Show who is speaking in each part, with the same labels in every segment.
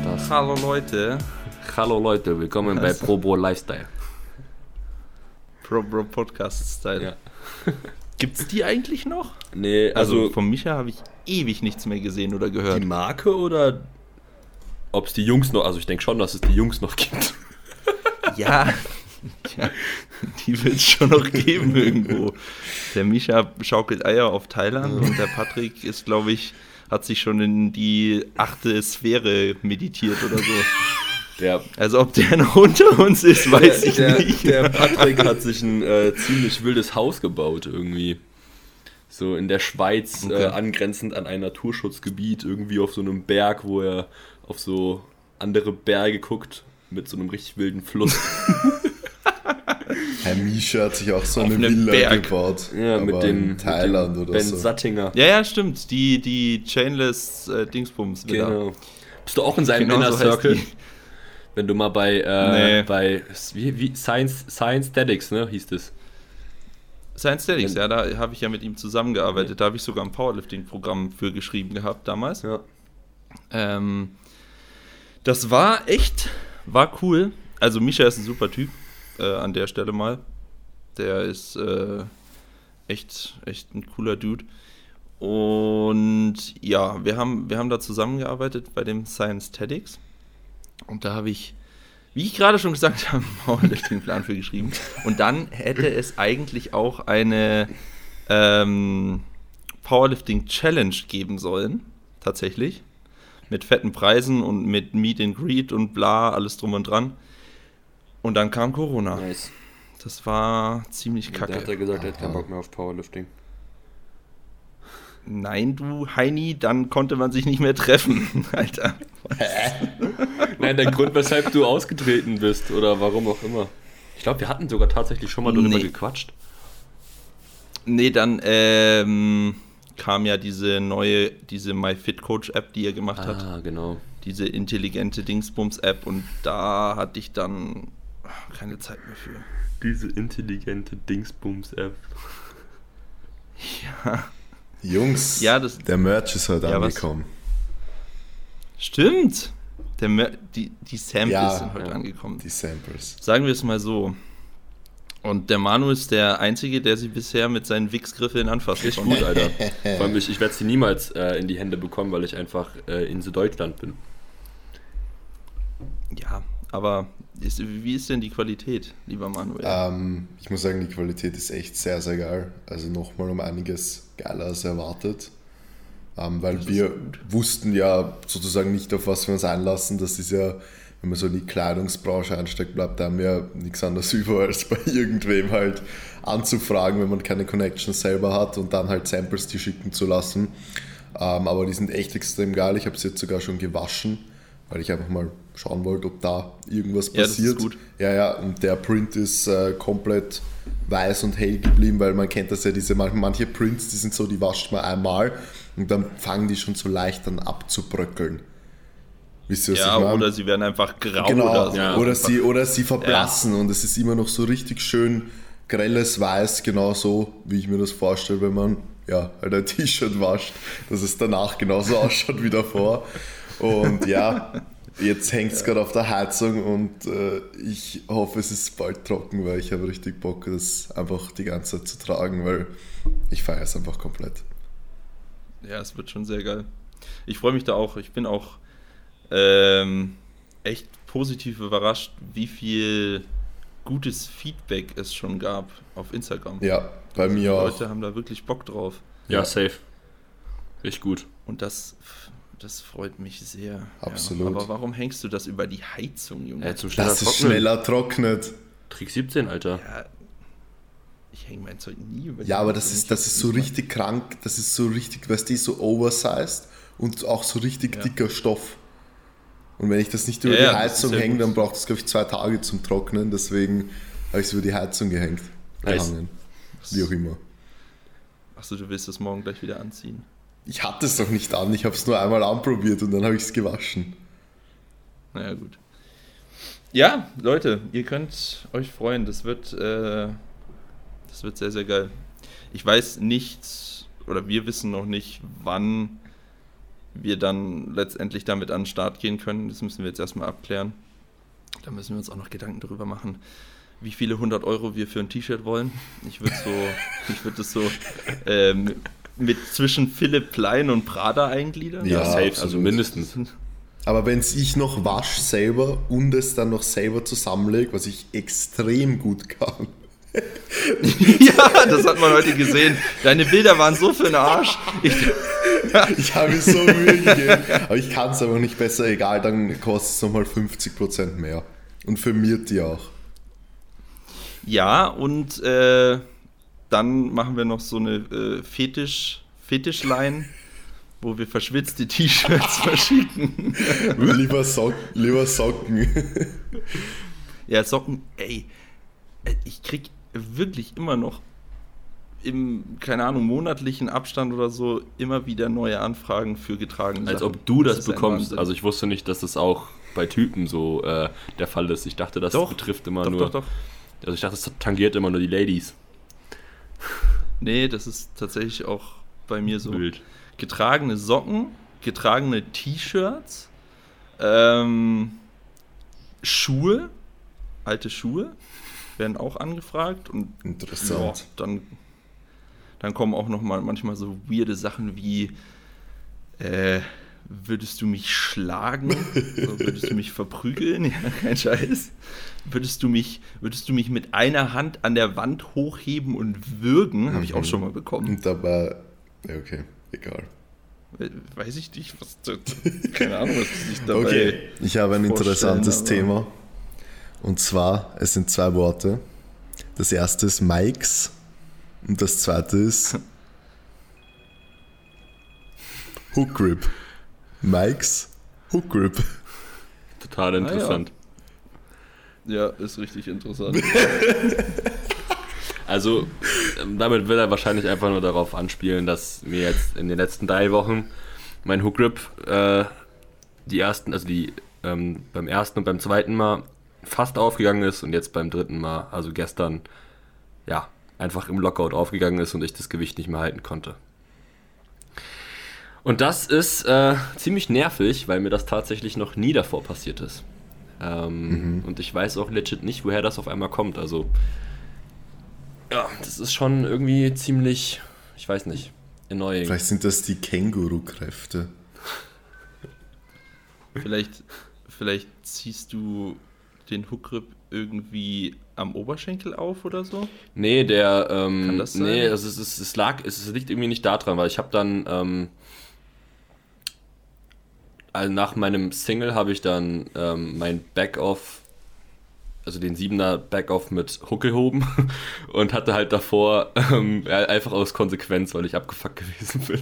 Speaker 1: ist das.
Speaker 2: Hallo Leute.
Speaker 1: Hallo Leute, willkommen bei
Speaker 2: Also-
Speaker 1: Pro Bro Lifestyle.
Speaker 2: Pro Bro Podcast Style.
Speaker 1: Ja.
Speaker 2: Gibt's die eigentlich noch?
Speaker 1: Nee,
Speaker 2: Also,
Speaker 1: also,
Speaker 2: von Micha habe ich ewig nichts mehr gesehen oder gehört.
Speaker 1: die Marke oder ob es die Jungs noch, also ich denke schon, dass es die Jungs noch gibt.
Speaker 2: Ja, ja die wird es schon noch geben irgendwo. Der Misha schaukelt Eier auf Thailand und der Patrick ist, glaube ich, hat sich schon in die achte Sphäre meditiert oder so.
Speaker 1: Der,
Speaker 2: Also ob der noch unter uns ist, weiß ich
Speaker 1: der,
Speaker 2: nicht.
Speaker 1: Der Patrick hat sich ein äh, ziemlich wildes Haus gebaut irgendwie. So in der Schweiz,
Speaker 2: Okay.
Speaker 1: äh, angrenzend an ein Naturschutzgebiet, irgendwie auf so einem Berg, wo er auf so andere Berge guckt, mit so einem richtig wilden Fluss.
Speaker 3: Herr Misha hat sich auch so eine Villa
Speaker 2: Berg.
Speaker 3: gebaut.
Speaker 1: ja, mit dem
Speaker 3: in Thailand
Speaker 1: mit dem
Speaker 3: oder
Speaker 1: Ben
Speaker 3: so.
Speaker 1: Sattinger.
Speaker 2: Ja, ja, stimmt. Die, die Chainless äh, Dingsbums wieder.
Speaker 1: Genau. Bist du auch in seinem
Speaker 2: Genau
Speaker 1: Inner
Speaker 2: so
Speaker 1: Circle? Wenn du mal bei, äh,
Speaker 2: Nee.
Speaker 1: bei wie, wie, Science, Science Statics, ne, hieß das.
Speaker 2: Science Statics, ja, da habe ich ja mit ihm zusammengearbeitet. Da habe ich sogar ein Powerlifting-Programm für geschrieben gehabt damals.
Speaker 1: Ja.
Speaker 2: Ähm, das war echt, war cool. Also Misha ist ein super Typ, äh, an der Stelle mal. Der ist äh, echt, echt ein cooler Dude. Und ja, wir haben, wir haben da zusammengearbeitet bei dem Science Tedx. Und da habe ich, wie ich gerade schon gesagt habe, einen Powerlifting-Plan für geschrieben. Und dann hätte es eigentlich auch eine ähm, Powerlifting-Challenge geben sollen, tatsächlich mit fetten Preisen und mit Meet and Greet und bla, alles drum und dran. Und dann kam Corona.
Speaker 1: Nice.
Speaker 2: Das war ziemlich
Speaker 1: Da hat
Speaker 2: kacke.
Speaker 1: er gesagt, er hat keinen Bock mehr auf Powerlifting.
Speaker 2: Nein, du Heini, dann konnte man sich nicht mehr treffen, Alter.
Speaker 1: Nein, der Grund, weshalb du ausgetreten bist oder warum auch immer. Ich glaube, wir hatten sogar tatsächlich schon mal darüber
Speaker 2: Nee.
Speaker 1: gequatscht.
Speaker 2: Nee, dann ähm, kam ja diese neue, diese MyFitCoach-App, die er gemacht hat.
Speaker 1: Ah, genau.
Speaker 2: Diese intelligente Dingsbums-App und da hatte ich dann keine Zeit mehr für.
Speaker 1: Diese intelligente Dingsbums-App.
Speaker 2: Ja,
Speaker 3: Jungs,
Speaker 2: Ja, das-
Speaker 3: der Merch ist heute
Speaker 2: Ja, was?
Speaker 3: angekommen.
Speaker 2: stimmt. Der Mer die, die Samples
Speaker 3: Ja,
Speaker 2: sind heute
Speaker 1: ja.
Speaker 2: angekommen.
Speaker 3: Die Samples.
Speaker 2: Sagen wir es mal so. Und der Manu ist der Einzige, der sie bisher mit seinen Wichsgriffeln anfasst.
Speaker 1: Richtig gut, Alter. Vor allem, ich, ich werde sie niemals äh, in die Hände bekommen, weil ich einfach äh, in Süddeutschland bin.
Speaker 2: Ja, aber ist, wie ist denn die Qualität, lieber Manuel?
Speaker 3: Ähm, ich muss sagen, die Qualität ist echt sehr, sehr geil. Also nochmal um einiges geiler als erwartet. Ähm, weil
Speaker 2: Das
Speaker 3: wir wussten ja sozusagen nicht, auf was wir uns einlassen. Das ist ja, wenn man so in die Kleidungsbranche einsteigt, bleibt einem ja nichts anderes über, als bei irgendwem halt anzufragen, wenn man keine Connections selber hat und dann halt Samples die schicken zu lassen. Ähm, aber die sind echt extrem geil. Ich habe sie jetzt sogar schon gewaschen, weil ich einfach mal schauen wollte, ob da irgendwas
Speaker 2: Ja, das ist
Speaker 3: passiert.
Speaker 2: gut.
Speaker 3: Ja, ja, und der Print ist äh, komplett weiß und hell geblieben, weil man kennt das ja, diese manche, Prints, die sind so, die wascht man einmal und dann fangen die schon so leicht an abzubröckeln. Wisst ihr, was
Speaker 2: ja,
Speaker 3: ich meine?
Speaker 2: oder sie werden einfach grau
Speaker 3: genau,
Speaker 2: oder so.
Speaker 1: Ja.
Speaker 3: oder, sie, oder sie verblassen und es ist immer noch so richtig schön grelles Weiß, genau so, wie ich mir das vorstelle, wenn man ja, halt ein T-Shirt wascht, dass es danach genauso ausschaut wie davor. Und ja, jetzt hängt es gerade auf der Heizung und äh, ich hoffe, es ist bald trocken, weil ich habe richtig Bock, das einfach die ganze Zeit zu tragen, weil ich feiere es einfach komplett.
Speaker 2: Ja, es wird schon sehr geil. Ich freue mich da auch. Ich bin auch ähm, echt positiv überrascht, wie viel gutes Feedback es schon gab auf Instagram.
Speaker 3: Ja, bei
Speaker 2: Die
Speaker 3: mir auch.
Speaker 2: Leute haben da wirklich Bock drauf.
Speaker 1: Ja,
Speaker 3: Ja.
Speaker 1: safe. Richtig gut.
Speaker 2: Und das, das freut mich sehr.
Speaker 3: Absolut.
Speaker 2: Ja, aber warum hängst du das über die Heizung, Junge?
Speaker 1: Ja, zum schneller
Speaker 3: Dass es
Speaker 1: Trocknen.
Speaker 3: schneller trocknet.
Speaker 1: Trick 17, Alter.
Speaker 2: Ja, ich hänge mein Zeug nie über die
Speaker 3: Ja, aber
Speaker 2: Heizung.
Speaker 3: das ist, das ist so richtig krank, das ist so richtig, weißt du, so oversized und auch so richtig
Speaker 2: Ja.
Speaker 3: dicker Stoff. Und wenn ich das nicht über
Speaker 2: Ja,
Speaker 3: die
Speaker 2: das
Speaker 3: Heizung
Speaker 2: ist
Speaker 3: hänge, dann braucht es, glaube ich, zwei Tage zum Trocknen. Deswegen habe ich es über die Heizung gehängt.
Speaker 1: Nice.
Speaker 3: Gehangen. Wie auch immer.
Speaker 2: Achso, du willst das morgen gleich wieder anziehen.
Speaker 3: Ich hatte es doch nicht an, ich habe es nur einmal anprobiert und dann habe ich es gewaschen.
Speaker 2: Naja, gut. Ja, Leute, ihr könnt euch freuen. Das wird, äh, das wird sehr, sehr geil. Ich weiß nicht, oder wir wissen noch nicht, wann wir dann letztendlich damit an den Start gehen können. Das müssen wir jetzt erstmal abklären. Da müssen wir uns auch noch Gedanken darüber machen, wie viele 100 Euro wir für ein T-Shirt wollen. Ich würde so, ich würde das so ähm, mit zwischen Philipp Plein und Prada eingliedern.
Speaker 3: Ja,
Speaker 1: safe,
Speaker 3: absolut.
Speaker 1: also mindestens.
Speaker 3: Aber wenn es ich noch wasch selber und es dann noch selber zusammenlege, was ich extrem gut kann,
Speaker 2: ja, das hat man heute gesehen. Deine Bilder waren so für den Arsch. Ich,
Speaker 3: ich habe mir so Mühe gegeben, aber ich kann es aber nicht besser, egal, dann kostet es nochmal 50% mehr. Und firmiert die auch.
Speaker 2: ja, und äh, dann machen wir noch so eine äh, Fetisch, Fetischline, wo wir verschwitzte T-Shirts verschicken.
Speaker 3: lieber, Sock, lieber Socken.
Speaker 2: Ja, Socken, ey, äh, ich krieg wirklich immer noch im, keine Ahnung, monatlichen Abstand oder so immer wieder neue Anfragen für getragene
Speaker 1: Als
Speaker 2: Sachen.
Speaker 1: ob du das,
Speaker 2: ein
Speaker 1: bekommst. Also ich wusste nicht, dass das auch bei Typen so äh, der Fall ist. Ich dachte, das
Speaker 2: Doch,
Speaker 1: betrifft immer
Speaker 2: doch,
Speaker 1: nur.
Speaker 2: doch, doch.
Speaker 1: Also ich dachte, das tangiert immer nur die Ladies.
Speaker 2: Nee, das ist tatsächlich auch bei mir so.
Speaker 1: Wild.
Speaker 2: Getragene Socken, getragene T-Shirts, ähm, Schuhe, alte Schuhe werden auch angefragt und ja,
Speaker 3: Interessant.
Speaker 2: dann, dann kommen auch noch mal manchmal so weirde Sachen wie äh, würdest du mich schlagen? Würdest du mich verprügeln? Ja, kein Scheiß. Würdest du mich, würdest du mich mit einer Hand an der Wand hochheben und würgen? Habe ich auch
Speaker 3: Mhm.
Speaker 2: schon mal bekommen.
Speaker 3: Und dabei, ja, okay, egal.
Speaker 2: Weiß ich nicht, was keine Ahnung, was sich dabei.
Speaker 3: Okay, ich habe ein interessantes Thema. Und zwar, es sind zwei Worte. Das erste ist Mikes und das zweite ist Hook Grip. Mikes, Hook Grip.
Speaker 1: Total interessant.
Speaker 2: Ja, ist richtig interessant.
Speaker 1: Also, ähm, damit will er wahrscheinlich einfach nur darauf anspielen, dass mir jetzt in den letzten drei Wochen mein Hook Grip äh, die ersten, also die ähm, beim ersten und beim zweiten Mal fast aufgegangen ist und jetzt beim dritten Mal, also gestern, ja, einfach im Lockout aufgegangen ist und ich das Gewicht nicht mehr halten konnte. Und das ist äh, ziemlich nervig, weil mir das tatsächlich noch nie davor passiert ist. Ähm, Und ich weiß auch legit nicht, woher das auf einmal kommt. Also, ja, das ist schon irgendwie ziemlich, ich weiß nicht, annoying.
Speaker 3: Vielleicht sind das die Känguru-Kräfte.
Speaker 2: vielleicht, vielleicht ziehst du den Hookgrip irgendwie am Oberschenkel auf oder so?
Speaker 1: Nee, der, ähm,
Speaker 2: Kann das sein?
Speaker 1: nee, also es, ist, es lag, es liegt irgendwie nicht daran, weil ich habe dann, ähm, also nach meinem Single habe ich dann ähm, mein Backoff, also den 7er Backoff mit Hook gehoben und hatte halt davor ähm, einfach aus Konsequenz, weil ich abgefuckt gewesen bin.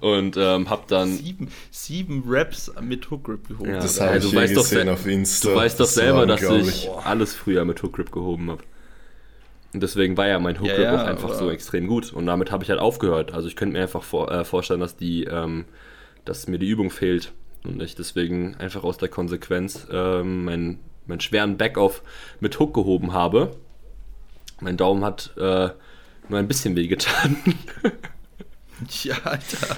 Speaker 1: Und ähm, hab dann,
Speaker 2: Sieben, sieben Raps mit Hookgrip gehoben.
Speaker 1: Ja,
Speaker 3: Das habe
Speaker 1: du
Speaker 3: ich
Speaker 1: weißt doch
Speaker 3: gesehen
Speaker 1: sel-
Speaker 3: auf Insta.
Speaker 1: du weißt doch
Speaker 3: Das
Speaker 1: selber, dass ich alles früher mit Hook Grip gehoben habe. Und deswegen war ja mein Hook
Speaker 2: Ja,
Speaker 1: Grip
Speaker 2: ja,
Speaker 1: auch einfach so extrem gut. Und damit habe ich halt aufgehört. Also ich könnte mir einfach vor, äh, vorstellen, dass die, ähm, dass mir die Übung fehlt und ich deswegen einfach aus der Konsequenz ähm, meinen, meinen schweren Backoff mit Hook gehoben habe. Mein Daumen hat äh, nur ein bisschen wehgetan.
Speaker 2: Ja, Alter.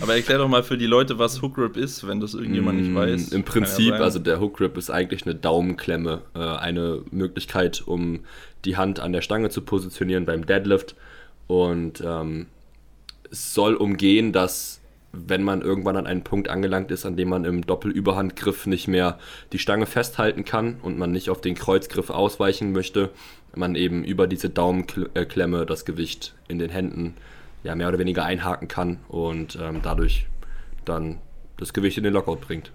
Speaker 2: Aber erklär doch mal für die Leute, was Hookgrip ist, wenn das irgendjemand nicht weiß.
Speaker 1: Mm, Im
Speaker 2: ja
Speaker 1: Prinzip,
Speaker 2: sein.
Speaker 1: also der Hook Grip ist eigentlich eine Daumenklemme, äh, eine Möglichkeit, um die Hand an der Stange zu positionieren beim Deadlift. Und ähm, es soll umgehen, dass wenn man irgendwann an einen Punkt angelangt ist, an dem man im Doppelüberhandgriff nicht mehr die Stange festhalten kann und man nicht auf den Kreuzgriff ausweichen möchte, man eben über diese Daumenklemme das Gewicht in den Händen ja, mehr oder weniger einhaken kann und ähm, dadurch dann das Gewicht in den Lockout bringt.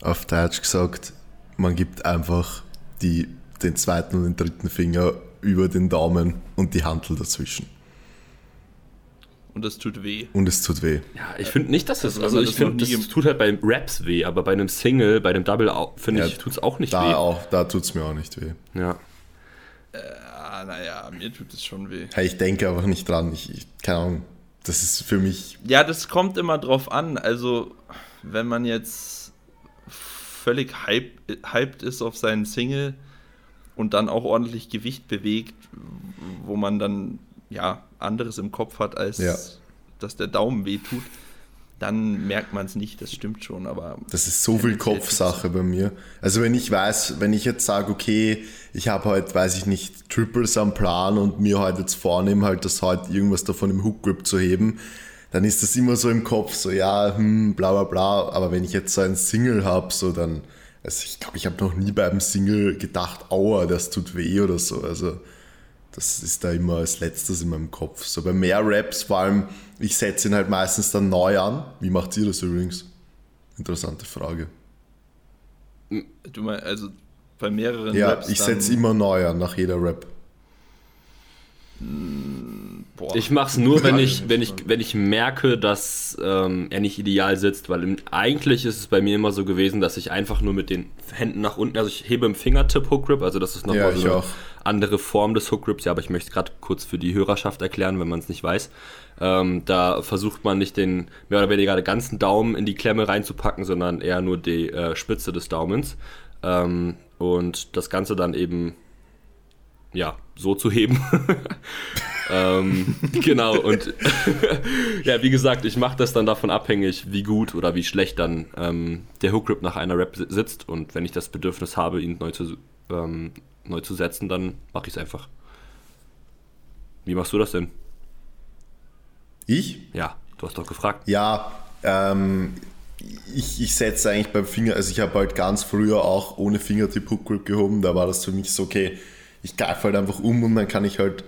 Speaker 3: Auf Deutsch gesagt, man gibt einfach die, den zweiten und den dritten Finger über den Daumen und die Handel dazwischen.
Speaker 2: Und das tut weh.
Speaker 3: Und es tut weh.
Speaker 1: Ja, ich finde nicht, dass das,
Speaker 2: Also,
Speaker 1: also ich finde, das
Speaker 2: gem-
Speaker 1: tut halt bei Raps weh, aber bei einem Single, bei einem Double, finde
Speaker 3: Ja,
Speaker 1: ich, tut es auch nicht
Speaker 3: Da
Speaker 1: weh.
Speaker 3: auch, da tut es mir auch nicht weh.
Speaker 1: Ja.
Speaker 2: Ah, naja, mir tut es schon weh.
Speaker 3: Hey, ich denke einfach nicht dran. Ich, ich keine Ahnung. Das ist für mich.
Speaker 2: Ja, das kommt immer drauf an. Also, wenn man jetzt völlig hype, hyped ist auf seinen Single und dann auch ordentlich Gewicht bewegt, wo man dann ja anderes im Kopf hat, als
Speaker 3: Ja.
Speaker 2: dass der Daumen weh tut, dann merkt man es nicht, das stimmt schon, aber.
Speaker 3: Das ist so viel Kopfsache bei mir. Also wenn ich weiß, wenn ich jetzt sage, okay, ich habe heute, weiß ich nicht, Triples am Plan und mir heute jetzt vornehme, halt das heute irgendwas davon im Hook Grip zu heben, dann ist das immer so im Kopf, so ja, hm, bla bla bla. Aber wenn ich jetzt so ein Single habe, so dann, also ich glaube, ich habe noch nie beim Single gedacht, aua, das tut weh oder so. Also das ist da immer als letztes in meinem Kopf. So bei mehr Raps, vor allem, ich setze ihn halt meistens dann neu an. Wie macht ihr das übrigens? Interessante Frage.
Speaker 2: Du meinst, also bei mehreren
Speaker 3: ja, Raps. Ja, ich setze immer neu an nach jeder Rap.
Speaker 1: Boah. Ich mache es nur, wenn ich, wenn, ich, wenn ich merke, dass ähm, er nicht ideal sitzt, weil im, eigentlich ist es bei mir immer so gewesen, dass ich einfach nur mit den Händen nach unten, also ich hebe im Fingertip Hook Grip, also das ist nochmal ja, so eine auch. andere Form des Hook Grips, ja, aber ich möchte es gerade kurz für die Hörerschaft erklären, wenn man es nicht weiß. Ähm, da versucht man nicht den mehr oder weniger den ganzen Daumen in die Klemme reinzupacken, sondern eher nur die äh, Spitze des Daumens. Ähm, und das Ganze dann eben ja, so zu heben. ähm, genau, und ja, wie gesagt, ich mache das dann davon abhängig, wie gut oder wie schlecht dann ähm, der Hook Grip nach einer Rap sitzt. Und wenn ich das Bedürfnis habe, ihn neu zu, ähm, neu zu setzen, dann mache ich es einfach. Wie machst du das denn?
Speaker 3: Ich?
Speaker 1: Ja, du hast doch gefragt.
Speaker 3: Ja, ähm, ich, ich setze eigentlich beim Finger, also ich habe halt ganz früher auch ohne Fingertip Hook Grip gehoben, da war das für mich so, okay, ich greife halt einfach um und dann kann ich halt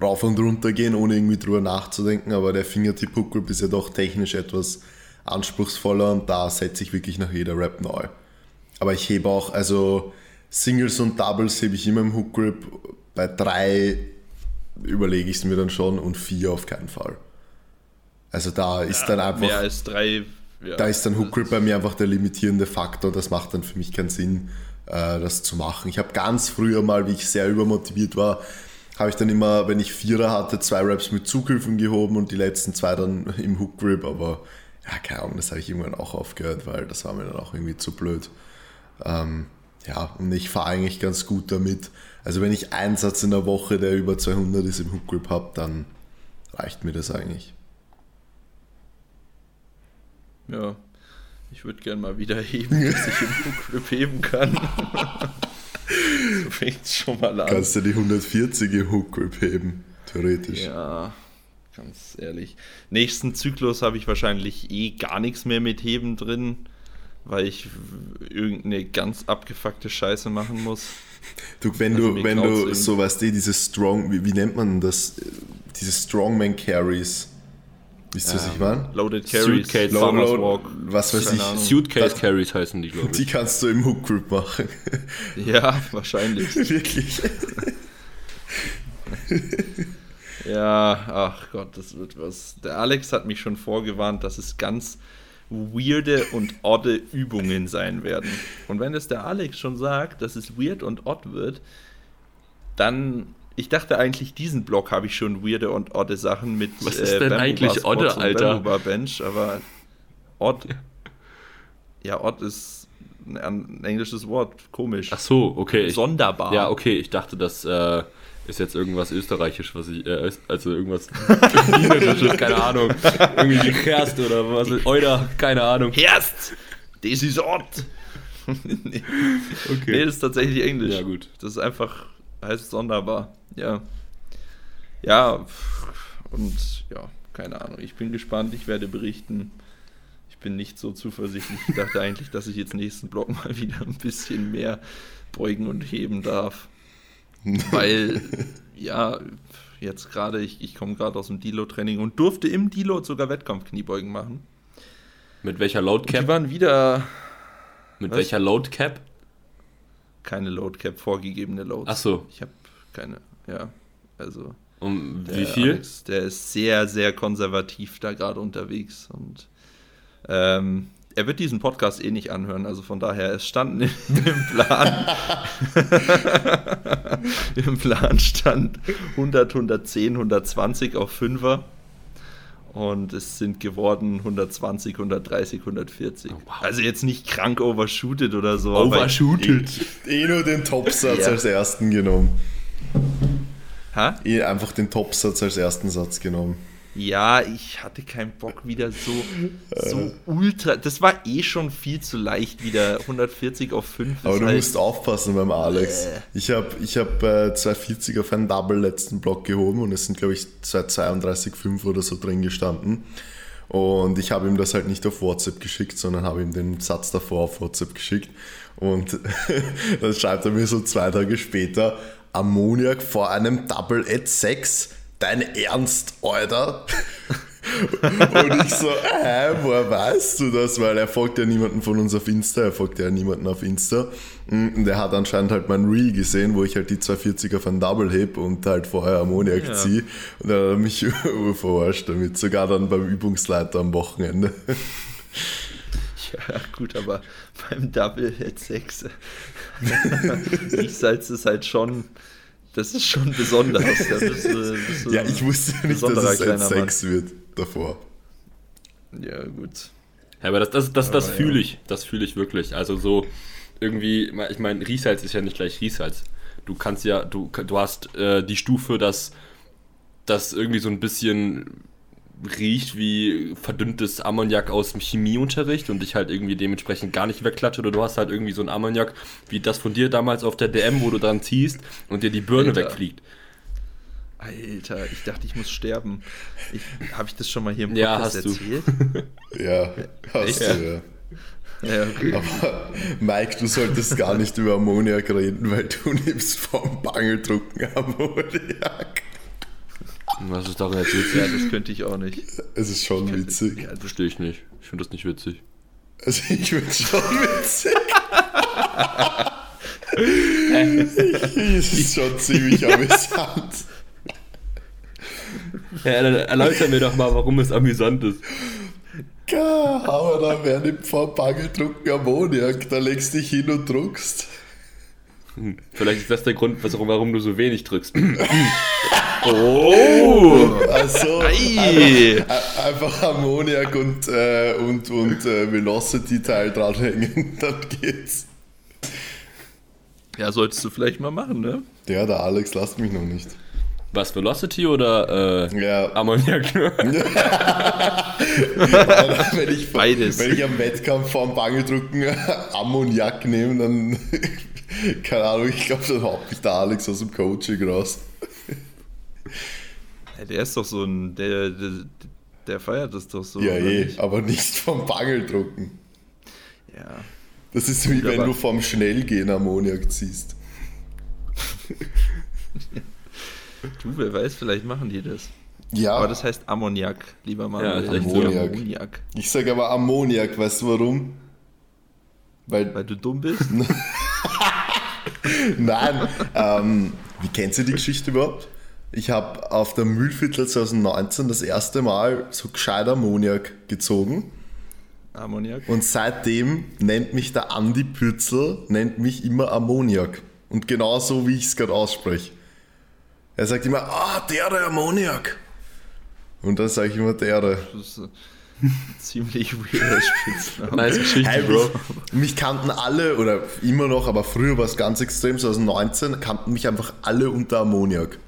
Speaker 3: rauf und runter gehen, ohne irgendwie drüber nachzudenken. Aber der Fingertip Hook Grip ist ja doch technisch etwas anspruchsvoller und da setze ich wirklich nach jeder Rap neu. Aber ich hebe auch, also Singles und Doubles hebe ich immer im Hook Grip. Bei drei überlege ich es mir dann schon und vier auf keinen Fall. Also da ist ja, dann einfach.
Speaker 2: Mehr als drei.
Speaker 3: Ja, da ist dann Hook Grip bei mir einfach der limitierende Faktor. Das macht dann für mich keinen Sinn, das zu machen. Ich habe ganz früher mal, wie ich sehr übermotiviert war, habe ich dann immer, wenn ich Vierer hatte, zwei Raps mit Zughilfen gehoben und die letzten zwei dann im Hook Grip, aber ja, keine Ahnung, das habe ich irgendwann auch aufgehört, weil das war mir dann auch irgendwie zu blöd. Ähm, ja, und ich fahre eigentlich ganz gut damit. Also wenn ich einen Satz in der Woche, der über 200 ist, im Hook Grip habe, dann reicht mir das eigentlich.
Speaker 2: Ja, ich würde gerne mal wieder heben, dass ich im Hookgrip heben kann. so fängt schon mal an.
Speaker 3: Kannst du die 140 im Hookgrip heben, theoretisch.
Speaker 2: Ja, ganz ehrlich. Nächsten Zyklus habe ich wahrscheinlich eh gar nichts mehr mit Heben drin, weil ich irgendeine ganz abgefuckte Scheiße machen muss.
Speaker 3: Du, wenn also du, wenn du so weißt, dieses Strong, wie, wie nennt man das? Diese Strongman Carries Wisst ihr, was ich meine?
Speaker 2: Loaded Carries,
Speaker 1: Suitcase, Load, Load, Walk.
Speaker 3: Was weiß ich.
Speaker 1: Suitcase Carries heißen die, glaube
Speaker 3: ich. Die kannst du im Hook Grip machen.
Speaker 2: Ja, wahrscheinlich.
Speaker 3: Wirklich.
Speaker 2: ja, ach Gott, das wird was. Der Alex hat mich schon vorgewarnt, dass es ganz weirde und odde Übungen sein werden. Und wenn es der Alex schon sagt, dass es weird und odd wird, dann ich dachte eigentlich, diesen Block habe ich schon weirde und odde Sachen mit.
Speaker 1: Was ist äh, denn eigentlich Odde, Alter?
Speaker 2: Bench, aber Odd. Ja, Odd ist ein englisches Wort. Komisch.
Speaker 1: Ach so, okay.
Speaker 2: Sonderbar.
Speaker 1: ja, okay. Ich dachte, das äh, ist jetzt irgendwas Österreichisch, was ich. Äh, also irgendwas Wienerisches, keine Ahnung. Irgendwie Herst oder was. Euder, keine Ahnung.
Speaker 2: Herst! Das ist Odd! nee. Okay. nee, das ist tatsächlich Englisch.
Speaker 1: Ja, gut.
Speaker 2: Das ist einfach. heißt sonderbar ja. Ja, und ja, keine Ahnung. Ich bin gespannt, ich werde berichten. Ich bin nicht so zuversichtlich. Ich dachte eigentlich, dass ich jetzt nächsten Block mal wieder ein bisschen mehr beugen und heben darf. Weil, ja, jetzt gerade, ich, ich komme gerade aus dem Dilo-Training und durfte im Dilo sogar Wettkampf-Kniebeugen machen.
Speaker 1: Mit welcher Load Cap?
Speaker 2: Die waren wieder.
Speaker 1: Mit was? welcher Load Cap?
Speaker 2: Keine Load Cap, vorgegebene Loads.
Speaker 1: Ach so.
Speaker 2: Ich habe keine. Ja, also.
Speaker 1: Um wie viel?
Speaker 2: Alex, der ist sehr, sehr konservativ da gerade unterwegs und ähm, er wird diesen Podcast eh nicht anhören, also von daher, es stand im Plan. Im Plan stand 100, 110, 120 auf 5er. Und es sind geworden 120, 130, 140. Oh, wow. Also jetzt nicht krank overshooted oder so.
Speaker 1: Overshooted.
Speaker 3: Eh nur den Topsatz ja. als ersten genommen.
Speaker 2: Hä?
Speaker 3: Eh einfach den Topsatz als ersten Satz genommen.
Speaker 2: Ja, ich hatte keinen Bock wieder so, so ultra. Das war eh schon viel zu leicht wieder. 140 auf 5.
Speaker 3: Aber du
Speaker 2: halt,
Speaker 3: musst aufpassen beim Alex.
Speaker 2: Äh.
Speaker 3: Ich habe ich hab, äh, 240 auf einen Double letzten Block gehoben und es sind, glaube ich, 232,5 oder so drin gestanden. Und ich habe ihm das halt nicht auf WhatsApp geschickt, sondern habe ihm den Satz davor auf WhatsApp geschickt. Und dann schreibt er mir so zwei Tage später, Ammoniak vor einem Double at 6. Dein Ernst, Alter? Und ich so, hä, woher weißt du das? Weil er folgt ja niemanden von uns auf Insta, er folgt ja niemanden auf Insta. Und er hat anscheinend halt mein Reel gesehen, wo ich halt die 240 auf ein Double heb und halt vorher Ammoniak
Speaker 2: Ja.
Speaker 3: ziehe. Und dann hat er mich verarscht damit, sogar dann beim Übungsleiter am Wochenende.
Speaker 2: Ja, gut, aber beim Double at 6. Riechsalz ist halt schon. Das ist schon besonders. Da bist du, bist
Speaker 3: Ja, ich wusste ja nicht, dass es ein
Speaker 2: kleiner Mann.
Speaker 3: 6 wird davor.
Speaker 2: Ja, gut.
Speaker 1: Ja, aber das, das, das, das
Speaker 2: Aber
Speaker 1: fühle
Speaker 2: ja.
Speaker 1: ich. Das fühle ich wirklich. Also so irgendwie, ich meine, Riessalz ist ja nicht gleich Riessalz. Du kannst ja, du, du hast äh, die Stufe, dass das irgendwie so ein bisschen riecht wie verdünntes Ammoniak aus dem Chemieunterricht und dich halt irgendwie dementsprechend gar nicht wegklatscht oder du hast halt irgendwie so ein Ammoniak wie das von dir damals auf der DM, wo du dran ziehst und dir die Birne
Speaker 2: Alter.
Speaker 1: wegfliegt.
Speaker 2: Alter, ich dachte, ich muss sterben. Ich, Habe ich das schon mal hier im
Speaker 1: Ja,
Speaker 2: Podcast
Speaker 1: du.
Speaker 2: erzählt?
Speaker 3: Ja, hast
Speaker 2: Echt?
Speaker 3: du ja.
Speaker 2: Ja, okay.
Speaker 3: Aber Mike, du solltest gar nicht über Ammoniak reden, weil du nimmst vom Bangeldrucken Ammoniak.
Speaker 1: Was ist daran jetzt witzig?
Speaker 2: ja, das könnte ich auch nicht.
Speaker 3: Es ist schon witzig.
Speaker 2: Ja,
Speaker 1: Verstehe ich nicht. Ich finde das nicht witzig.
Speaker 3: Also ich finde es schon witzig. es ist schon ziemlich amüsant.
Speaker 1: Ja, erläuter mir doch mal, warum es amüsant ist.
Speaker 3: Ja, aber da wer nimmt vom Bangeldrucken Ammoniak, da legst du dich hin und druckst.
Speaker 1: Vielleicht ist das der Grund, warum, du so wenig drückst. oh!
Speaker 3: Also
Speaker 2: Ei.
Speaker 3: einfach, einfach Ammoniak und, äh, und, und äh, Velocity-Teil dranhängen, dann geht's.
Speaker 2: ja, solltest du vielleicht mal machen, ne?
Speaker 3: Ja, der Alex lasst mich noch nicht.
Speaker 1: Was, Velocity oder äh,
Speaker 3: Ja,
Speaker 1: Ammoniak?
Speaker 3: wenn ich,
Speaker 2: Beides.
Speaker 3: Wenn ich am Wettkampf vorm Bangeldrucken Ammoniak nehme, dann, keine Ahnung, ich glaube, dann haut mich der Alex aus dem Coaching raus.
Speaker 2: Ja, der ist doch so ein. Der, der, der feiert das doch so.
Speaker 3: ja,
Speaker 2: oder
Speaker 3: eh,
Speaker 2: nicht?
Speaker 3: aber nicht vom Bangeldrucken.
Speaker 2: Ja.
Speaker 3: Das ist wie
Speaker 2: Gut,
Speaker 3: wenn du vom Schnellgehen Ammoniak ziehst.
Speaker 2: Du, wer weiß, vielleicht machen die das.
Speaker 3: Ja,
Speaker 2: Aber das heißt Ammoniak, lieber Mann.
Speaker 1: Ja,
Speaker 3: so.
Speaker 2: Ammoniak.
Speaker 3: ich sage aber Ammoniak, weißt du warum? Weil,
Speaker 2: Weil du dumm bist?
Speaker 3: nein, ähm, wie kennst du die Geschichte überhaupt? Ich habe auf der Mühlviertel 2019 das erste Mal so gescheit Ammoniak gezogen.
Speaker 2: Ammoniak.
Speaker 3: Und seitdem nennt mich der Andi Pürzel, nennt mich immer Ammoniak. Und genau so, wie ich es gerade ausspreche. Er sagt immer, ah, der Ammoniak. Und dann sage ich immer, der.
Speaker 2: Ein ziemlich weirder Spitzname.
Speaker 1: Nice Geschichte,
Speaker 3: Hey,
Speaker 1: Bro.
Speaker 3: mich, kannten alle, oder immer noch, aber früher war es ganz extrem, 2019, kannten mich einfach alle unter Ammoniak.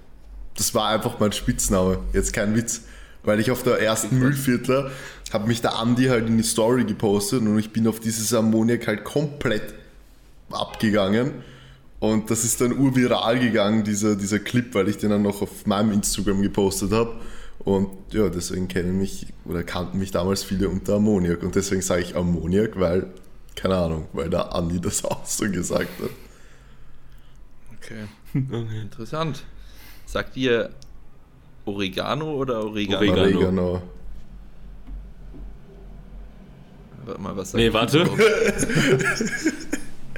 Speaker 3: Das war einfach mein Spitzname, jetzt kein Witz. Weil ich auf der ersten Müllviertler habe mich der Andi halt in die Story gepostet und ich bin auf dieses Ammoniak halt komplett abgegangen. Und das ist dann urviral gegangen, dieser, dieser Clip, weil ich den dann noch auf meinem Instagram gepostet habe. Und ja, deswegen kennen mich oder kannten mich damals viele unter Ammoniak. Und deswegen sage ich Ammoniak, weil, keine Ahnung, weil der Andi das auch so gesagt hat.
Speaker 2: Okay. Interessant. Sagt ihr Oregano oder Oregano?
Speaker 1: Oregano.
Speaker 3: Oregano.
Speaker 2: Warte mal, was sagt
Speaker 1: Nee, warte.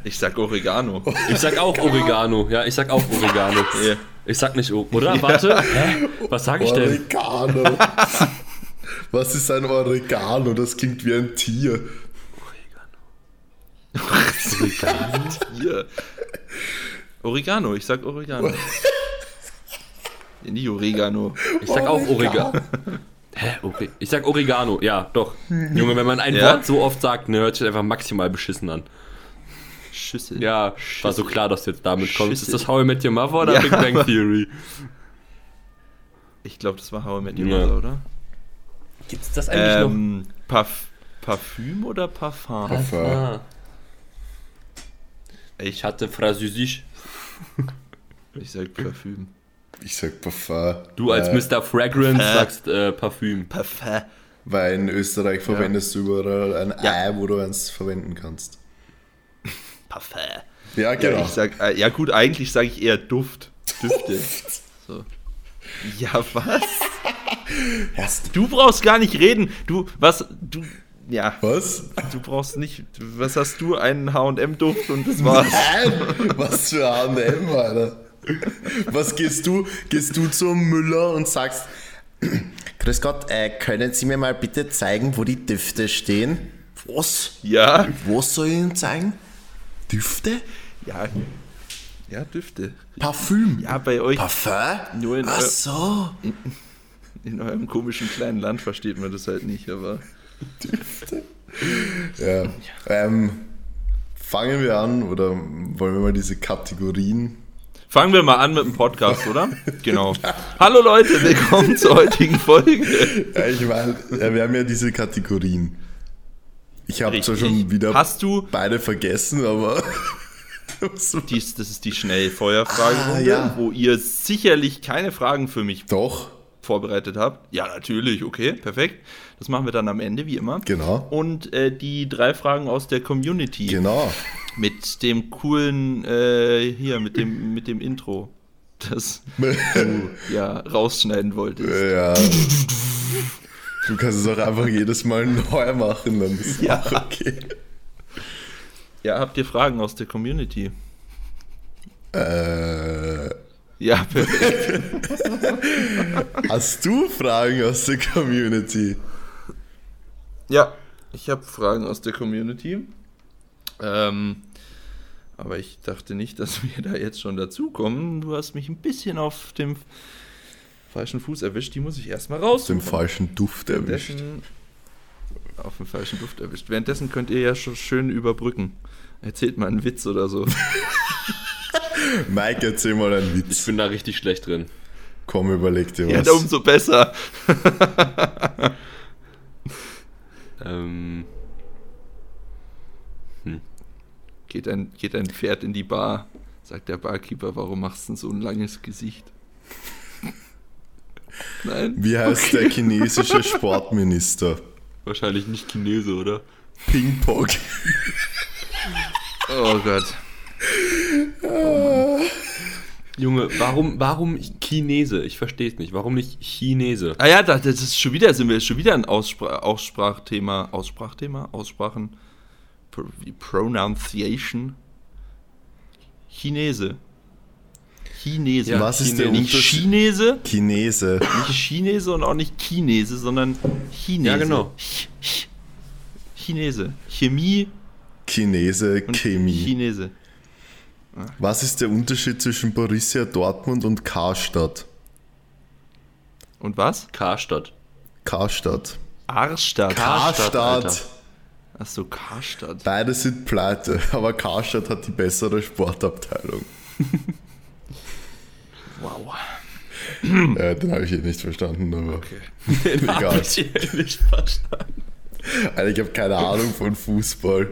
Speaker 2: Ich sag Oregano.
Speaker 1: Ich sag auch Oregano. Ja, ich sag auch Oregano.
Speaker 2: Ja.
Speaker 1: Ich sag nicht O. Oder? Warte. Hä? Was sag ich denn?
Speaker 3: Oregano. Was ist ein Oregano? Das klingt wie ein Tier.
Speaker 2: Hier. Oregano, ich sag Oregano. Nee, Nicht Oregano.
Speaker 1: Ich sag auch Oregano. Hä? Okay. Ich sag Oregano. Ja, doch. Junge, wenn man ein
Speaker 2: Ja?
Speaker 1: Wort so oft sagt, ne, hört sich einfach maximal beschissen an.
Speaker 2: Schüssel.
Speaker 1: Ja, war so klar, dass du jetzt damit kommst. Ist
Speaker 2: Schüssel.
Speaker 1: das How I Met Your Mother oder
Speaker 2: Ja,
Speaker 1: Big Bang Theory?
Speaker 2: Ich glaube, das war How I Met Your
Speaker 1: Ja.
Speaker 2: Mother, oder?
Speaker 1: Gibt es das eigentlich
Speaker 2: Ähm, Parf Parfüm oder Parfum?
Speaker 1: noch?
Speaker 3: Parfum.
Speaker 2: Ich,
Speaker 1: hatte Französisch.
Speaker 2: ich sag Parfüm.
Speaker 3: Ich sag Parfum.
Speaker 1: Du als
Speaker 3: äh,
Speaker 1: Mr. Fragrance
Speaker 2: Äh.
Speaker 1: sagst äh, Parfüm.
Speaker 2: Parfum.
Speaker 3: Weil in Österreich verwendest du überall ein
Speaker 2: Ja.
Speaker 3: Ei, wo du eins verwenden kannst.
Speaker 2: Parfum.
Speaker 3: Ja,
Speaker 2: Ja,
Speaker 3: genau.
Speaker 2: ich sag, äh, ja gut, eigentlich sage ich eher Duft. Düfte. so. Ja, was? Du brauchst gar nicht reden. Du, was, du, ja,
Speaker 3: Was?
Speaker 2: du brauchst nicht, was hast du? Einen H&M-Duft und das war's.
Speaker 3: Nein! Was für H&M, Alter. Was gehst du? Gehst du zum Müller und sagst, Grüß Gott, äh, können Sie mir mal bitte zeigen, wo die Düfte stehen? Was?
Speaker 2: Ja,
Speaker 3: Was soll ich Ihnen zeigen? Düfte?
Speaker 2: ja, ja, Düfte.
Speaker 3: Parfüm?
Speaker 2: Ja, bei euch
Speaker 3: Parfum?
Speaker 2: Nur in
Speaker 3: Ach so.
Speaker 2: in eurem komischen kleinen Land versteht man das halt nicht, aber
Speaker 3: Ja. Ähm, fangen wir an oder wollen wir mal diese Kategorien?
Speaker 2: fangen wir mal an mit dem Podcast, oder? Genau. Hallo Leute, willkommen zur heutigen Folge.
Speaker 3: Ja, ich meine, ja, wir haben ja diese Kategorien. Ich habe zwar schon wieder
Speaker 2: Hast du
Speaker 3: beide vergessen, aber.
Speaker 2: dies, das ist die Schnellfeuerfragerunde,
Speaker 3: Ah, ja.
Speaker 2: wo ihr sicherlich keine Fragen für mich
Speaker 3: Doch,
Speaker 2: vorbereitet habt. Ja, natürlich, okay, perfekt. Das machen wir dann am Ende, wie immer.
Speaker 3: genau.
Speaker 2: Und äh, die drei Fragen aus der Community
Speaker 3: Genau.
Speaker 2: mit dem coolen, äh, hier, mit dem, mit dem Intro, das du ja rausschneiden wolltest.
Speaker 3: Ja. Du kannst es auch einfach jedes Mal neu machen, dann ist
Speaker 2: Ja.
Speaker 3: auch okay.
Speaker 2: Ja, habt ihr Fragen aus der Community?
Speaker 3: Äh,
Speaker 2: Ja, perfekt.
Speaker 3: hast du Fragen aus der Community?
Speaker 2: ja, ich habe Fragen aus der Community. Ähm, aber ich dachte nicht, dass wir da jetzt schon dazukommen. Du hast mich ein bisschen auf dem falschen Fuß erwischt. Die muss ich erstmal raus.
Speaker 3: Den falschen Duft erwischt.
Speaker 2: Auf den falschen Duft erwischt. Währenddessen könnt ihr ja schon schön überbrücken. Erzählt mal einen Witz oder so.
Speaker 3: Mike, erzähl mal einen
Speaker 1: Ich
Speaker 3: Witz.
Speaker 1: bin da richtig schlecht drin.
Speaker 3: Komm, überleg dir
Speaker 2: Ja,
Speaker 3: was.
Speaker 2: umso besser.
Speaker 1: Ähm,
Speaker 2: Geht ein, geht ein Pferd in die Bar, sagt der Barkeeper, warum machst du denn so ein langes Gesicht? Nein?
Speaker 3: Wie heißt der chinesische Sportminister?
Speaker 1: wahrscheinlich nicht Chinese, oder?
Speaker 3: Ping-Pong.
Speaker 2: Oh Gott.
Speaker 1: Junge, warum, warum Chinese? Ich verstehe es nicht. Warum nicht Chinese?
Speaker 2: Ah ja, das, das ist schon wieder, sind wir schon wieder ein Ausspra Aussprachthema. Aussprachthema? Aussprachen? Pro Pronunciation? Chinese. Chinese.
Speaker 1: Ja,
Speaker 3: Was ist der
Speaker 2: Nicht
Speaker 3: Unterschied?
Speaker 2: Chinese,
Speaker 3: Chinese.
Speaker 2: nicht Chinese und auch nicht Chinese, sondern Chinese.
Speaker 1: Ja, genau.
Speaker 2: Ch Ch Chinese. Chemie
Speaker 3: Chinese, Chemie.
Speaker 2: Chinese.
Speaker 3: Was ist der Unterschied zwischen Borussia Dortmund und Karstadt?
Speaker 2: Und was?
Speaker 1: Karstadt.
Speaker 3: Karstadt.
Speaker 2: Arstadt.
Speaker 1: Karstadt, Alter.
Speaker 2: Achso, Karstadt.
Speaker 3: Beide sind pleite, aber Karstadt hat die bessere Sportabteilung.
Speaker 2: Wow.
Speaker 3: Äh, den habe ich eh nicht verstanden, aber
Speaker 2: Okay.
Speaker 1: Den hab
Speaker 3: Egal.
Speaker 1: ich nicht verstanden.
Speaker 3: Alter, ich habe keine Ahnung von Fußball.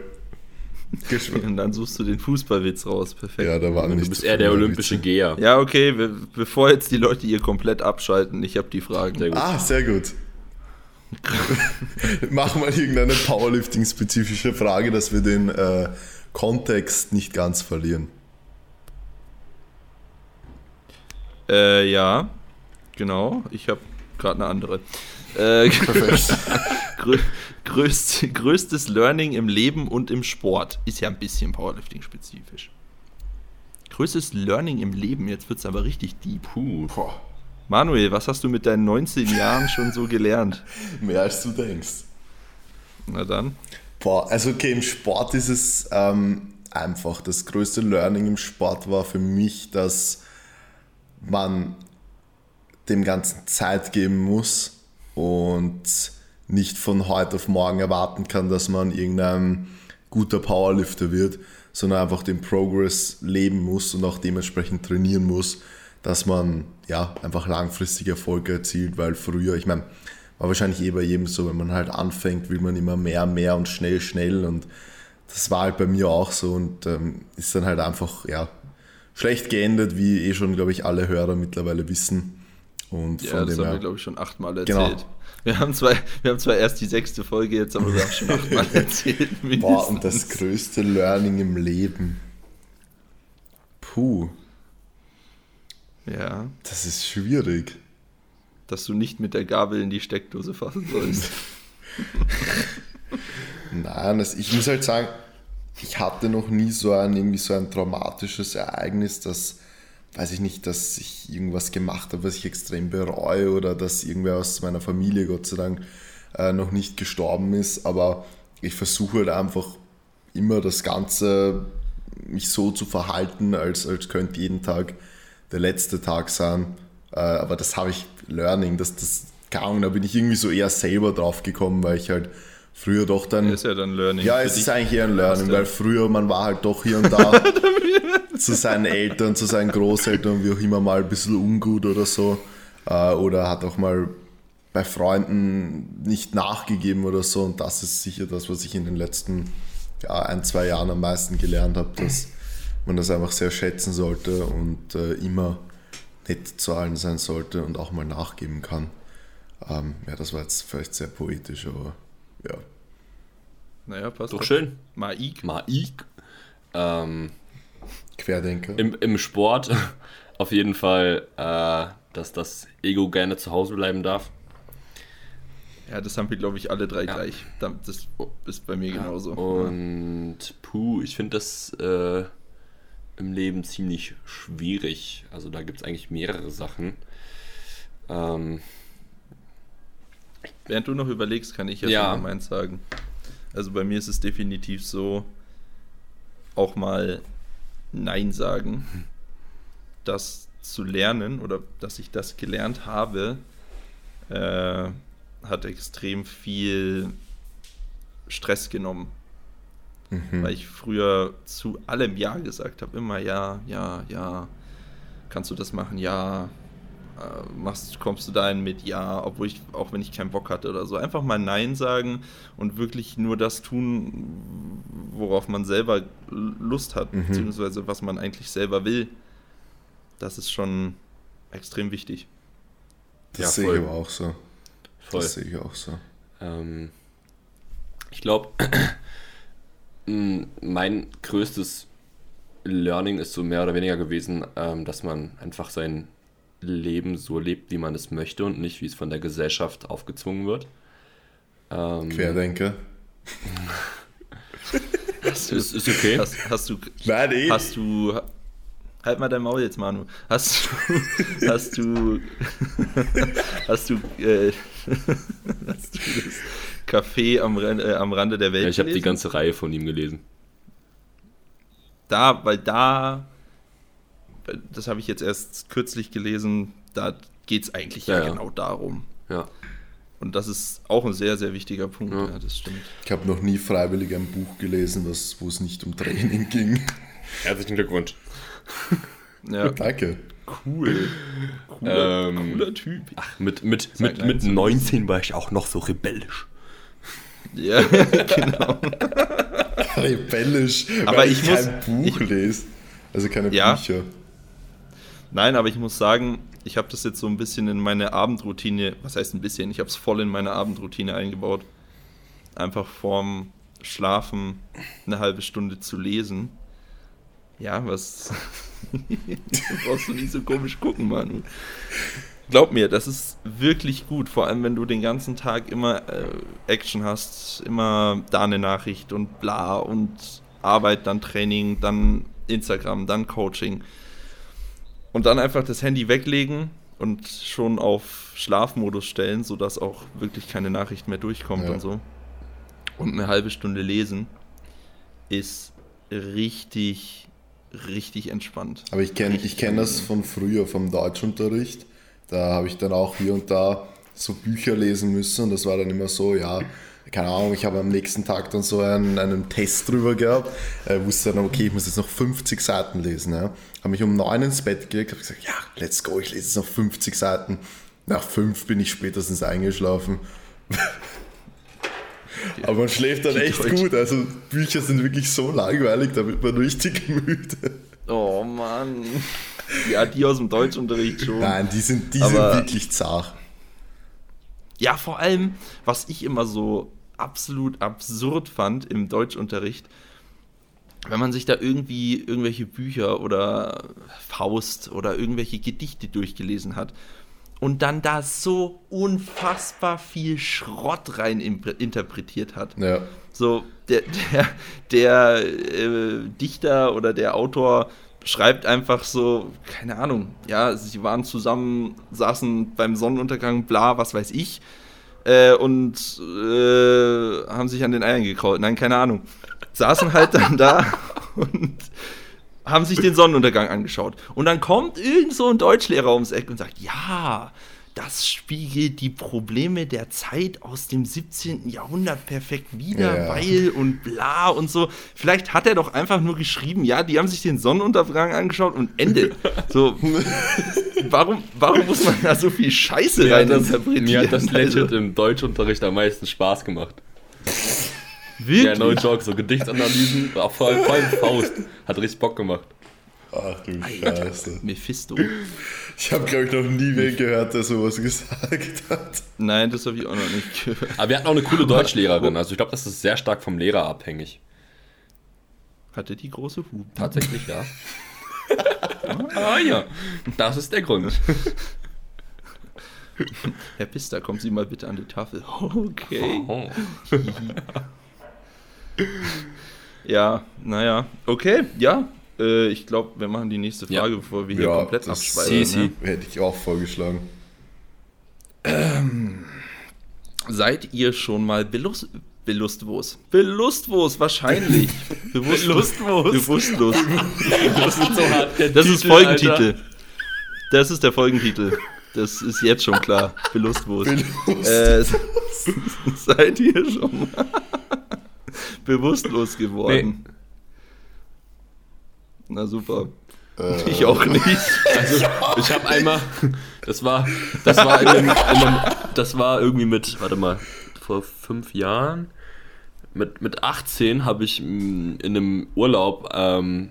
Speaker 2: Und dann suchst du den Fußballwitz raus. Perfekt.
Speaker 3: Ja, da waren nicht
Speaker 1: Du bist eher der olympische. Geher.
Speaker 2: Ja, okay, be bevor jetzt die Leute hier komplett abschalten, ich habe die Fragen.
Speaker 1: Sehr gut.
Speaker 3: Ah, sehr gut. Machen wir irgendeine Powerlifting-spezifische Frage, dass wir den äh, Kontext nicht ganz verlieren.
Speaker 2: Äh, ja, genau. Ich habe gerade eine andere. Äh, grö größt, größtes Learning im Leben und im Sport. Ist ja ein bisschen Powerlifting-spezifisch. Größtes Learning im Leben, jetzt wird es aber richtig deep.
Speaker 1: Puh.
Speaker 2: Manuel, was hast du mit deinen 19 Jahren schon so gelernt?
Speaker 3: Mehr als du denkst.
Speaker 2: Na dann.
Speaker 3: Boah, also okay, im Sport ist es ähm, einfach. Das größte Learning im Sport war für mich, dass man dem Ganzen Zeit geben muss und nicht von heute auf morgen erwarten kann, dass man irgendein guter Powerlifter wird, sondern einfach den Progress leben muss und auch dementsprechend trainieren muss, dass man ja einfach langfristig Erfolge erzielt, weil früher, ich meine, war wahrscheinlich eh bei jedem so, wenn man halt anfängt, will man immer mehr, mehr und schnell, schnell und das war halt bei mir auch so und ähm, ist dann halt einfach, ja, schlecht geendet, wie eh schon, glaube ich, alle Hörer mittlerweile wissen. Und
Speaker 2: Ja, das haben wir, glaube ich, schon achtmal erzählt.
Speaker 3: Genau.
Speaker 2: Wir, haben zwar, wir haben zwar erst die sechste Folge jetzt, aber wir haben schon achtmal erzählt.
Speaker 3: Boah, und das größte Learning im Leben. Puh,
Speaker 2: Ja,
Speaker 3: das ist schwierig.
Speaker 2: dass du nicht mit der Gabel in die Steckdose fassen sollst.
Speaker 3: Nein, das, ich muss halt sagen, ich hatte noch nie so ein, irgendwie so ein traumatisches Ereignis, dass, weiß ich nicht, dass ich irgendwas gemacht habe, was ich extrem bereue oder dass irgendwer aus meiner Familie, Gott sei Dank, äh, noch nicht gestorben ist. Aber ich versuche halt einfach immer das Ganze, mich so zu verhalten, als, als könnte jeden Tag der letzte Tag sein. Äh, aber das habe ich Learning, dass das, keine Ahnung, da bin ich irgendwie so eher selber drauf gekommen, weil ich halt früher doch dann.
Speaker 2: ist ja dann Learning.
Speaker 3: Ja, es ist eigentlich eher ein Learning, weil früher man war halt doch hier und da zu seinen Eltern, zu seinen Großeltern, wie auch immer mal ein bisschen ungut oder so. Äh, oder hat auch mal bei Freunden nicht nachgegeben oder so. Und das ist sicher das, was ich in den letzten ja, ein, zwei Jahren am meisten gelernt habe, dass man das einfach sehr schätzen sollte und äh, immer nett zu allen sein sollte und auch mal nachgeben kann. Ähm, ja, das war jetzt vielleicht sehr poetisch, aber ja.
Speaker 2: Naja, passt.
Speaker 1: Doch schön.
Speaker 2: Maik.
Speaker 1: Maik. Ähm,
Speaker 3: Querdenker.
Speaker 1: im, Im Sport auf jeden Fall, äh, dass das Ego gerne zu Hause bleiben darf.
Speaker 2: Ja, das haben wir, glaube ich, alle drei
Speaker 1: Ja.
Speaker 2: gleich. Da- Das ist bei mir genauso.
Speaker 1: Und puh, ich finde das äh, im Leben ziemlich schwierig. Also da gibt es eigentlich mehrere Sachen. Ähm,
Speaker 2: Während du noch überlegst, kann ich ja, mal meins sagen. Also bei mir ist es definitiv so, auch mal Nein sagen. Das zu lernen oder dass ich das gelernt habe, äh, hat extrem viel Stress genommen.
Speaker 3: Mhm.
Speaker 2: Weil ich früher zu allem Ja gesagt habe. Immer ja, ja, ja. Kannst du das machen? Ja. Äh, machst, kommst du dahin mit Ja, obwohl ich, auch wenn ich keinen Bock hatte oder so. Einfach mal Nein sagen und wirklich nur das tun, worauf man selber Lust hat,
Speaker 3: Mhm.
Speaker 2: beziehungsweise was man eigentlich selber will. Das ist schon extrem wichtig.
Speaker 3: Das
Speaker 1: Ja,
Speaker 3: sehe ich aber auch so.
Speaker 1: voll.
Speaker 3: Das sehe ich auch so.
Speaker 1: Ähm, ich glaube, mein größtes Learning ist so mehr oder weniger gewesen, ähm, dass man einfach sein Leben so lebt, wie man es möchte und nicht, wie es von der Gesellschaft aufgezwungen wird. Ähm,
Speaker 3: Querdenker.
Speaker 2: Hast du,
Speaker 1: Ist, ist okay.
Speaker 2: hast, hast du
Speaker 3: Nein, eh.
Speaker 2: Hast du. Halt mal dein Maul jetzt, Manu. Hast du. Hast du. Hast du. Äh, hast du das Café am, äh, am Rande der Welt?
Speaker 1: Ja, ich habe die ganze Reihe von ihm gelesen.
Speaker 2: Da, weil da. Das habe ich jetzt erst kürzlich gelesen. Da geht es eigentlich ja,
Speaker 1: Ja,
Speaker 2: genau darum.
Speaker 1: Ja.
Speaker 2: Und das ist auch ein sehr, sehr wichtiger Punkt.
Speaker 1: Ja.
Speaker 2: Ja, das stimmt.
Speaker 3: Ich habe noch nie freiwillig ein Buch gelesen, was, wo es nicht um Training ging.
Speaker 1: Herzlichen Glückwunsch.
Speaker 2: Ja,
Speaker 3: Danke.
Speaker 2: cool. Cooler,
Speaker 1: Ähm,
Speaker 2: cooler Typ.
Speaker 1: Ach, mit, mit, mit, mit
Speaker 2: zu
Speaker 1: 19 war ich auch noch so rebellisch.
Speaker 2: Ja, genau.
Speaker 3: Rebellisch,
Speaker 2: Aber
Speaker 3: weil
Speaker 2: ich
Speaker 3: ich,
Speaker 2: muss-
Speaker 3: kein Buch lese. Also keine
Speaker 2: Ja.
Speaker 3: Bücher.
Speaker 2: Nein, aber ich muss sagen, ich habe das jetzt so ein bisschen in meine Abendroutine, was heißt ein bisschen, ich habe es voll in meine Abendroutine eingebaut. Einfach vorm Schlafen eine halbe Stunde zu lesen. Ja, was. brauchst du nicht so komisch gucken, Manu. Glaub mir, das ist wirklich gut, vor allem wenn du den ganzen Tag immer äh, Action hast, immer da eine Nachricht und bla und Arbeit, dann Training, dann Instagram, dann Coaching. Und dann einfach das Handy weglegen und schon auf Schlafmodus stellen, sodass auch wirklich keine Nachricht mehr durchkommt
Speaker 3: Ja.
Speaker 2: und so. Und eine halbe Stunde lesen ist richtig, richtig entspannt.
Speaker 3: Aber ich kenne ich kenn das von früher, vom Deutschunterricht. Da habe ich dann auch hier und da so Bücher lesen müssen und das war dann immer so, ja, keine Ahnung, ich habe am nächsten Tag dann so einen, einen Test drüber gehabt, äh, wusste dann, okay, ich muss jetzt noch 50 Seiten lesen. Ja. Habe mich um neun ins Bett gelegt, habe gesagt, ja, let's go, ich lese jetzt noch 50 Seiten. Nach fünf bin ich spätestens eingeschlafen. Aber man schläft dann echt
Speaker 2: Deutsch.
Speaker 3: gut. Also Bücher sind wirklich so langweilig, da wird man richtig müde.
Speaker 2: Oh Mann. Ja, die aus dem Deutschunterricht schon.
Speaker 3: Nein, die sind, die sind wirklich zart.
Speaker 2: Ja, vor allem, was ich immer so absolut absurd fand im Deutschunterricht, wenn man sich da irgendwie irgendwelche Bücher oder Faust oder irgendwelche Gedichte durchgelesen hat und dann da so unfassbar viel Schrott rein interpretiert hat.
Speaker 3: Ja.
Speaker 2: So, der, der, der äh, Dichter oder der Autor schreibt einfach so, keine Ahnung, ja, sie waren zusammen, saßen beim Sonnenuntergang, bla, was weiß ich, äh, und äh, haben sich an den Eiern gekraut. Nein, keine Ahnung. Saßen halt dann da und haben sich den Sonnenuntergang angeschaut. Und dann kommt irgend so ein Deutschlehrer ums Eck und sagt, ja, das spiegelt die Probleme der Zeit aus dem 17. Jahrhundert perfekt wider,
Speaker 3: Ja.
Speaker 2: weil und bla und so. Vielleicht hat er doch einfach nur geschrieben, ja, die haben sich den Sonnenuntergang angeschaut und Ende. So, warum, warum muss man da so viel Scheiße
Speaker 1: Mir
Speaker 2: rein
Speaker 1: das,
Speaker 2: interpretieren?
Speaker 1: mir hat das legit
Speaker 2: Also,
Speaker 1: im Deutschunterricht am meisten Spaß gemacht.
Speaker 2: wirklich?
Speaker 1: Ja, no joke, so Gedichtsanalysen, auch vor allem, vor allem Faust, hat richtig Bock gemacht.
Speaker 3: Ach du Scheiße.
Speaker 2: Mephisto.
Speaker 3: Ich habe, glaube ich, noch nie wen gehört, der sowas gesagt hat.
Speaker 2: Nein, das habe ich auch noch nicht gehört.
Speaker 1: Aber wir hatten auch eine coole Deutschlehrerin, also ich glaube, das ist sehr stark vom Lehrer abhängig.
Speaker 2: Hatte die große Hupen.
Speaker 1: Tatsächlich, ja. Ah ja, das ist der Grund.
Speaker 2: Herr Pister, kommen Sie mal bitte an die Tafel. Okay.
Speaker 1: Oh.
Speaker 2: Ja, naja. Okay, ja. Äh, ich glaube, wir machen die nächste
Speaker 1: Ja.
Speaker 2: Frage, bevor wir hier
Speaker 3: Ja,
Speaker 2: komplett abschweifen.
Speaker 1: Sie,
Speaker 2: Ne?
Speaker 3: Hätte ich auch vorgeschlagen.
Speaker 2: Seid ihr schon mal belustlos? Belustlos, wahrscheinlich. Bewusstlos.
Speaker 1: Belustlos.
Speaker 2: Bewusstlos.
Speaker 1: Das ist so hart. der
Speaker 2: Das ist
Speaker 1: Titel,
Speaker 2: Folgentitel.
Speaker 1: Alter.
Speaker 2: Das ist der Folgentitel. Das ist jetzt schon klar. Belustlos.
Speaker 3: Belust-
Speaker 2: Äh, seid ihr schon mal bewusstlos geworden? Na super.
Speaker 3: Äh,
Speaker 2: Ich auch nicht.
Speaker 1: Also, ich habe einmal, das war, das war in einem, in einem, das war irgendwie mit, warte mal, vor fünf Jahren, mit, mit 18 habe ich mm, in einem Urlaub, ähm,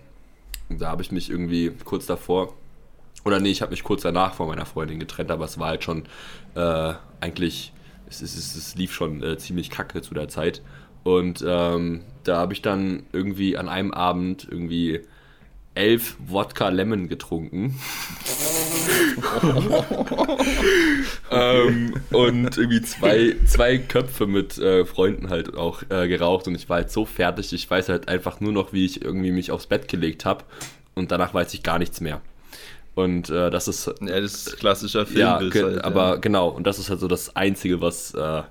Speaker 1: da habe ich mich irgendwie kurz davor, oder nee, ich habe mich kurz danach von meiner Freundin getrennt, aber es war halt schon äh, eigentlich, es, es, es, es lief schon äh, ziemlich kacke zu der Zeit. Und ähm, da habe ich dann irgendwie an einem Abend irgendwie elf Wodka Lemon getrunken. ähm, und irgendwie zwei, zwei Köpfe mit äh, Freunden halt auch äh, geraucht und ich war halt so fertig. Ich weiß halt einfach nur noch, wie ich irgendwie mich aufs Bett gelegt habe und danach weiß ich gar nichts mehr. Und äh, das ist
Speaker 2: Ja, das ist klassischer
Speaker 1: ja,
Speaker 2: Filmbild.
Speaker 1: ge-
Speaker 2: halt,
Speaker 1: aber
Speaker 2: ja.
Speaker 1: genau, und das ist halt so das Einzige, was äh,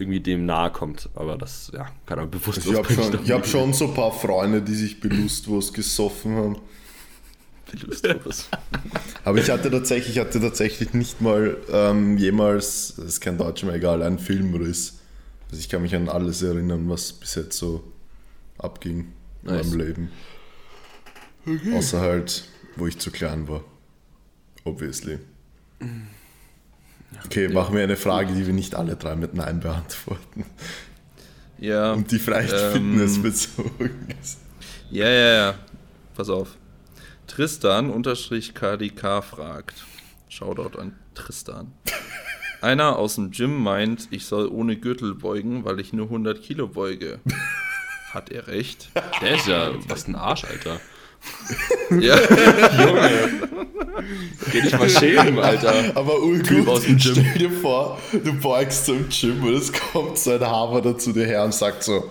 Speaker 1: irgendwie dem nahe kommt. Aber das, ja, keine Ahnung, bewusst.
Speaker 3: Ich habe schon, ich hab schon so ein paar Freunde, die sich belustlos gesoffen haben.
Speaker 2: Belustlos.
Speaker 3: Aber ich hatte tatsächlich, ich hatte tatsächlich nicht mal ähm, jemals, das ist kein Deutsch mehr egal, einen Filmriss. Also ich kann mich an alles erinnern, was bis jetzt so abging in
Speaker 1: Nice.
Speaker 3: meinem Leben. Außer halt, wo ich zu klein war. Obviously. Okay, machen wir eine Frage, die wir nicht alle drei mit Nein beantworten.
Speaker 2: Ja.
Speaker 3: Und die vielleicht
Speaker 2: Ähm.
Speaker 3: fitnessbezogen ist.
Speaker 2: Ja, ja, ja. Pass auf. Tristan unterstrich KDK fragt. Shoutout an Tristan. Einer aus dem Gym meint, ich soll ohne Gürtel beugen, weil ich nur 100 Kilo beuge. Hat er recht?
Speaker 1: Der ist ja, was ein Arsch, Alter.
Speaker 2: Ja.
Speaker 1: Geh dich mal schämen, Alter.
Speaker 3: Aber
Speaker 1: Typ
Speaker 3: urgut,
Speaker 1: aus dem Gym.
Speaker 3: stell dir vor, du beugst so im Gym und es kommt so ein Haber zu dir her und sagt so,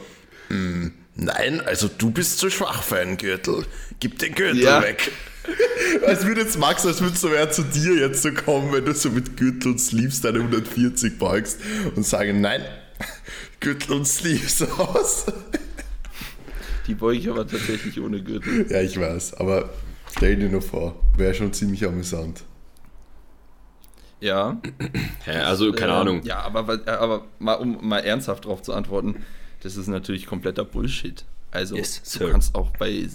Speaker 3: "Hm, nein, also du bist zu schwach für einen Gürtel. Gib den Gürtel
Speaker 2: Ja.
Speaker 3: weg. Als würde jetzt Max, als würde so wer zu dir jetzt so kommen, wenn du so mit Gürtel und Sleeves deine 140 beugst und sagen, nein, Gürtel und Sleeves aus.
Speaker 2: Die beuge ich aber tatsächlich ohne Gürtel.
Speaker 3: Ja, ich weiß, aber stell dir nur vor, wäre schon ziemlich amüsant.
Speaker 2: Ja.
Speaker 1: Hä, also, keine
Speaker 2: Ähm,
Speaker 1: Ahnung.
Speaker 2: Ja, aber, wa- aber mal, um mal ernsthaft drauf zu antworten, das ist natürlich kompletter Bullshit. Also,
Speaker 1: Yes,
Speaker 2: du kannst auch bei,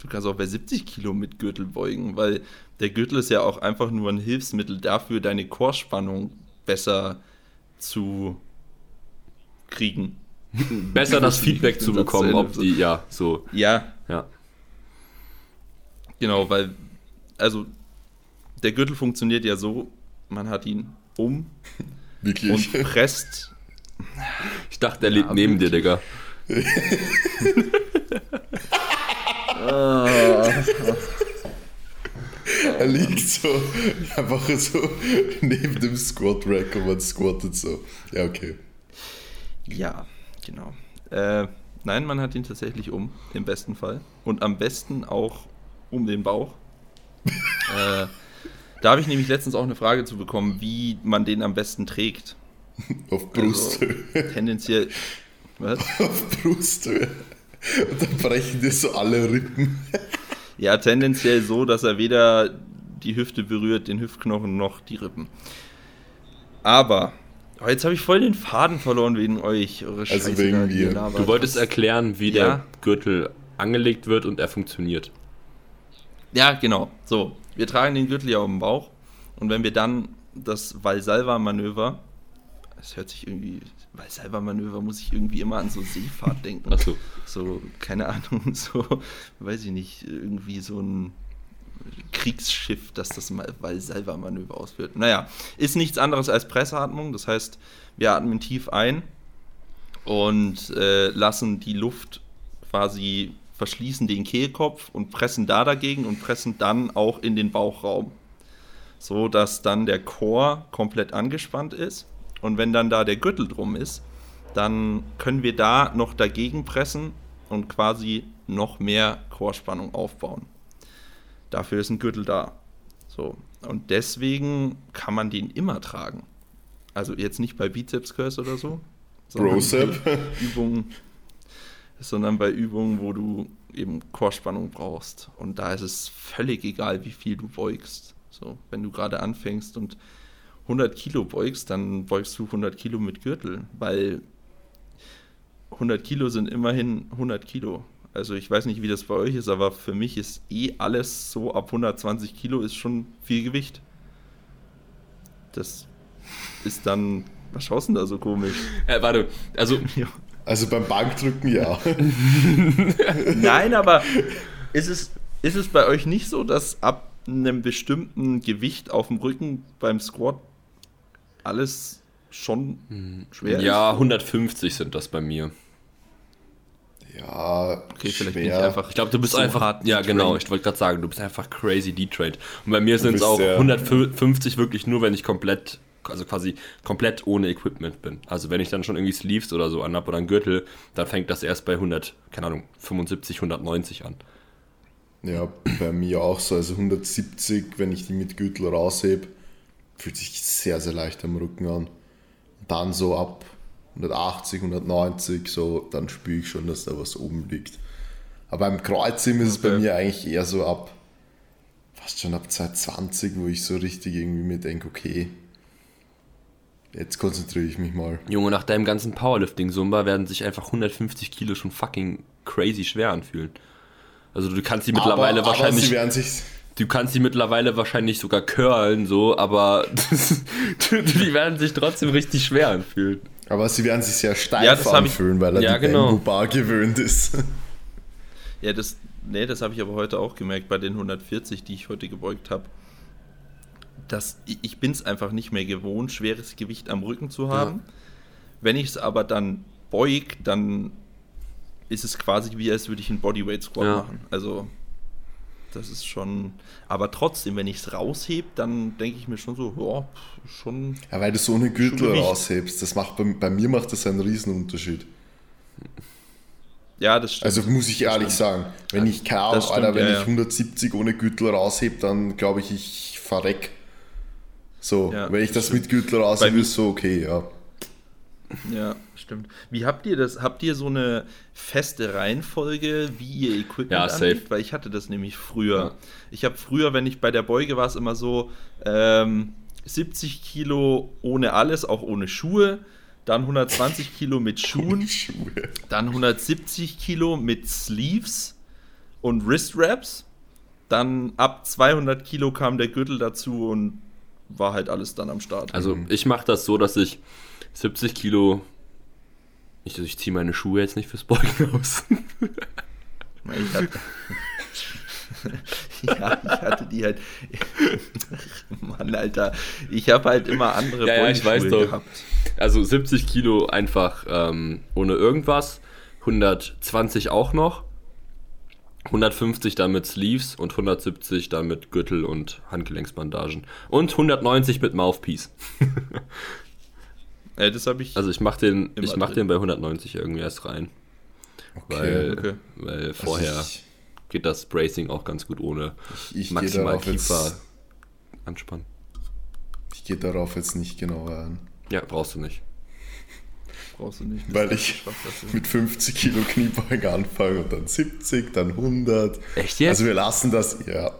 Speaker 2: du kannst auch bei 70 Kilo mit Gürtel beugen, weil der Gürtel ist ja auch einfach nur ein Hilfsmittel dafür, deine Chorspannung besser zu kriegen.
Speaker 1: Besser das Feedback zu bekommen, ob die, ja, so.
Speaker 2: Ja,
Speaker 1: Ja.
Speaker 2: genau, weil, also, der Gürtel funktioniert ja so, man hat ihn um
Speaker 3: Wirklich.
Speaker 2: und presst.
Speaker 1: Ich dachte, er lebt neben dir, Digga.
Speaker 3: er liegt so einfach so neben dem Squat-Rack und man squattet so. Ja, okay.
Speaker 2: Ja, genau. Äh, nein, man hat ihn tatsächlich um, im besten Fall. Und am besten auch um den Bauch. äh, da habe ich nämlich letztens auch eine Frage zu bekommen, wie man den am besten trägt.
Speaker 3: Auf Brusthöhe.
Speaker 2: Also, tendenziell. Was?
Speaker 3: Auf Brusthöhe. Und dann brechen dir so alle Rippen.
Speaker 2: Ja, tendenziell so, dass er weder die Hüfte berührt, den Hüftknochen noch die Rippen. Aber, oh, jetzt habe ich voll den Faden verloren wegen euch. Eure
Speaker 3: Also
Speaker 2: Scheiße
Speaker 3: wegen mir.
Speaker 1: Du wolltest erklären, wie
Speaker 2: Ja.
Speaker 1: der Gürtel angelegt wird und er funktioniert.
Speaker 2: Ja, genau. So, wir tragen den Gürtel ja um den Bauch und wenn wir dann das Valsalva-Manöver, das hört sich irgendwie, Valsalva-Manöver muss ich irgendwie immer an so Seefahrt denken.
Speaker 1: Achso.
Speaker 2: So, keine Ahnung, so, weiß ich nicht, irgendwie so ein Kriegsschiff, das das mal Valsalva-Manöver ausführt. Naja, ist nichts anderes als Pressatmung, das heißt, wir atmen tief ein und äh, lassen die Luft quasi verschließen den Kehlkopf und pressen da dagegen und pressen dann auch in den Bauchraum. So dass dann der Chor komplett angespannt ist. Und wenn dann da der Gürtel drum ist, dann können wir da noch dagegen pressen und quasi noch mehr Chorspannung aufbauen. Dafür ist ein Gürtel da. So. Und deswegen kann man den immer tragen. Also jetzt nicht bei Bizeps Curls oder so. bei Übungen, sondern bei Übungen, wo du eben Chorspannung brauchst. Und da ist es völlig egal, wie viel du beugst. So, wenn du gerade anfängst und 100 Kilo beugst, dann beugst du 100 Kilo mit Gürtel, weil 100 Kilo sind immerhin 100 Kilo. Also ich weiß nicht, wie das bei euch ist, aber für mich ist eh alles so ab 120 Kilo ist schon viel Gewicht. Das ist dann, was schaust du denn da so komisch?
Speaker 1: Äh, warte, also
Speaker 2: Ja.
Speaker 3: Also beim Bankdrücken ja.
Speaker 2: Nein, aber ist es, ist es bei euch nicht so, dass ab einem bestimmten Gewicht auf dem Rücken beim Squat alles schon schwer
Speaker 1: ja,
Speaker 2: ist?
Speaker 1: 150 sind das bei mir.
Speaker 3: Ja,
Speaker 2: Okay, vielleicht
Speaker 3: schwer.
Speaker 2: bin ich einfach.
Speaker 1: Ich glaube, du bist
Speaker 2: so
Speaker 1: einfach,
Speaker 2: hart
Speaker 1: ja genau, ich wollte gerade sagen, du bist einfach crazy detrained. Und bei mir sind es auch
Speaker 3: ja-
Speaker 1: 150 wirklich nur, wenn ich komplett, also quasi komplett ohne Equipment bin. Also wenn ich dann schon irgendwie Sleeves oder so anhab oder einen Gürtel, dann fängt das erst bei 100, keine Ahnung, 75, 190 an.
Speaker 3: Ja, bei mir auch so. Also 170, wenn ich die mit Gürtel raushebe, fühlt sich sehr, sehr leicht am Rücken an. Dann so ab 180, 190, so, dann spüre ich schon, dass da was oben liegt. Aber beim Kreuzheben ist es bei
Speaker 2: Okay.
Speaker 3: mir eigentlich eher so ab, fast schon ab 220, wo ich so richtig irgendwie mir denke, okay, jetzt konzentriere ich mich mal.
Speaker 1: Junge, nach deinem ganzen Powerlifting-Sumba werden sich einfach 150 Kilo schon fucking crazy schwer anfühlen. Also du kannst die mittlerweile
Speaker 3: aber,
Speaker 1: wahrscheinlich...
Speaker 3: Aber sie
Speaker 1: Du kannst die mittlerweile wahrscheinlich sogar curlen, so, aber die werden sich trotzdem richtig schwer anfühlen.
Speaker 3: Aber sie werden sich sehr steif
Speaker 2: Ja, das hab ich-
Speaker 3: anfühlen, weil er
Speaker 1: Ja,
Speaker 3: die
Speaker 1: genau.
Speaker 3: Bambu-Bar gewöhnt ist.
Speaker 2: Ja, das, nee, das habe ich aber heute auch gemerkt bei den 140, die ich heute gebeugt habe. Dass ich, bin es einfach nicht mehr gewohnt, schweres Gewicht am Rücken zu haben. Wenn ich es aber dann beug, dann ist es quasi wie, als würde ich einen Bodyweight Squat
Speaker 1: Ja.
Speaker 2: machen. Also, das ist schon. Aber trotzdem, wenn ich es raushebe, dann denke ich mir schon so, ja, schon.
Speaker 3: Ja, weil du so eine Gürtel raushebst, das macht bei, bei mir macht das einen Riesenunterschied.
Speaker 2: Ja, das stimmt.
Speaker 3: Also muss ich ehrlich sagen, wenn ich keine Ahnung,
Speaker 2: Das
Speaker 3: Alter, wenn
Speaker 2: ja,
Speaker 3: ich
Speaker 2: ja.
Speaker 3: 170 ohne Gürtel raushebe, dann glaube ich, ich verreck. So,
Speaker 2: Ja,
Speaker 3: wenn ich das
Speaker 2: stimmt.
Speaker 3: mit Gürtel raushebe, ist so okay, ja.
Speaker 2: Ja, stimmt. Wie habt ihr das? Habt ihr so eine feste Reihenfolge, wie ihr Equipment
Speaker 1: Ja,
Speaker 2: anlegt? Weil ich hatte das nämlich früher.
Speaker 1: Ja.
Speaker 2: Ich habe früher, wenn ich bei der Beuge war, es immer so ähm, 70 Kilo ohne alles, auch ohne Schuhe. Dann 120 Kilo mit Schuhen.
Speaker 3: Schuhe.
Speaker 2: Dann 170 Kilo mit Sleeves. und Wrist Wraps. Dann ab 200 Kilo kam der Gürtel dazu und war halt alles dann am Start.
Speaker 1: Also ich mache das so, dass ich 70 Kilo. Ich, ich ziehe meine Schuhe jetzt nicht fürs Beugen aus.
Speaker 2: Ich hatte, ja, ich hatte die halt. Mann, Alter. Ich habe halt immer andere
Speaker 1: Ja, ja, ich weiß doch.
Speaker 2: gehabt.
Speaker 1: Also 70 Kilo einfach ähm, ohne irgendwas. 120 auch noch. 150 dann mit Sleeves und 170 dann mit Gürtel und Handgelenksbandagen. Und 190 mit Mouthpiece.
Speaker 2: Äh, das habe ich.
Speaker 1: Also ich mach den, ich mach den bei 190 irgendwie erst rein. Weil,
Speaker 2: okay.
Speaker 1: weil vorher
Speaker 3: Also ich,
Speaker 1: geht das Bracing auch ganz gut ohne
Speaker 3: ich, ich gehe
Speaker 1: maximal
Speaker 3: darauf,
Speaker 1: Kiefer
Speaker 3: jetzt-
Speaker 1: anspannen.
Speaker 3: ich geh darauf jetzt nicht genauer ein.
Speaker 1: Ja, brauchst du nicht.
Speaker 2: brauchst du nicht.
Speaker 3: Weil ich mit 50 Kilo Kniebeugen anfange und dann 70, dann 100.
Speaker 1: Echt jetzt?
Speaker 3: Also wir lassen das, ja.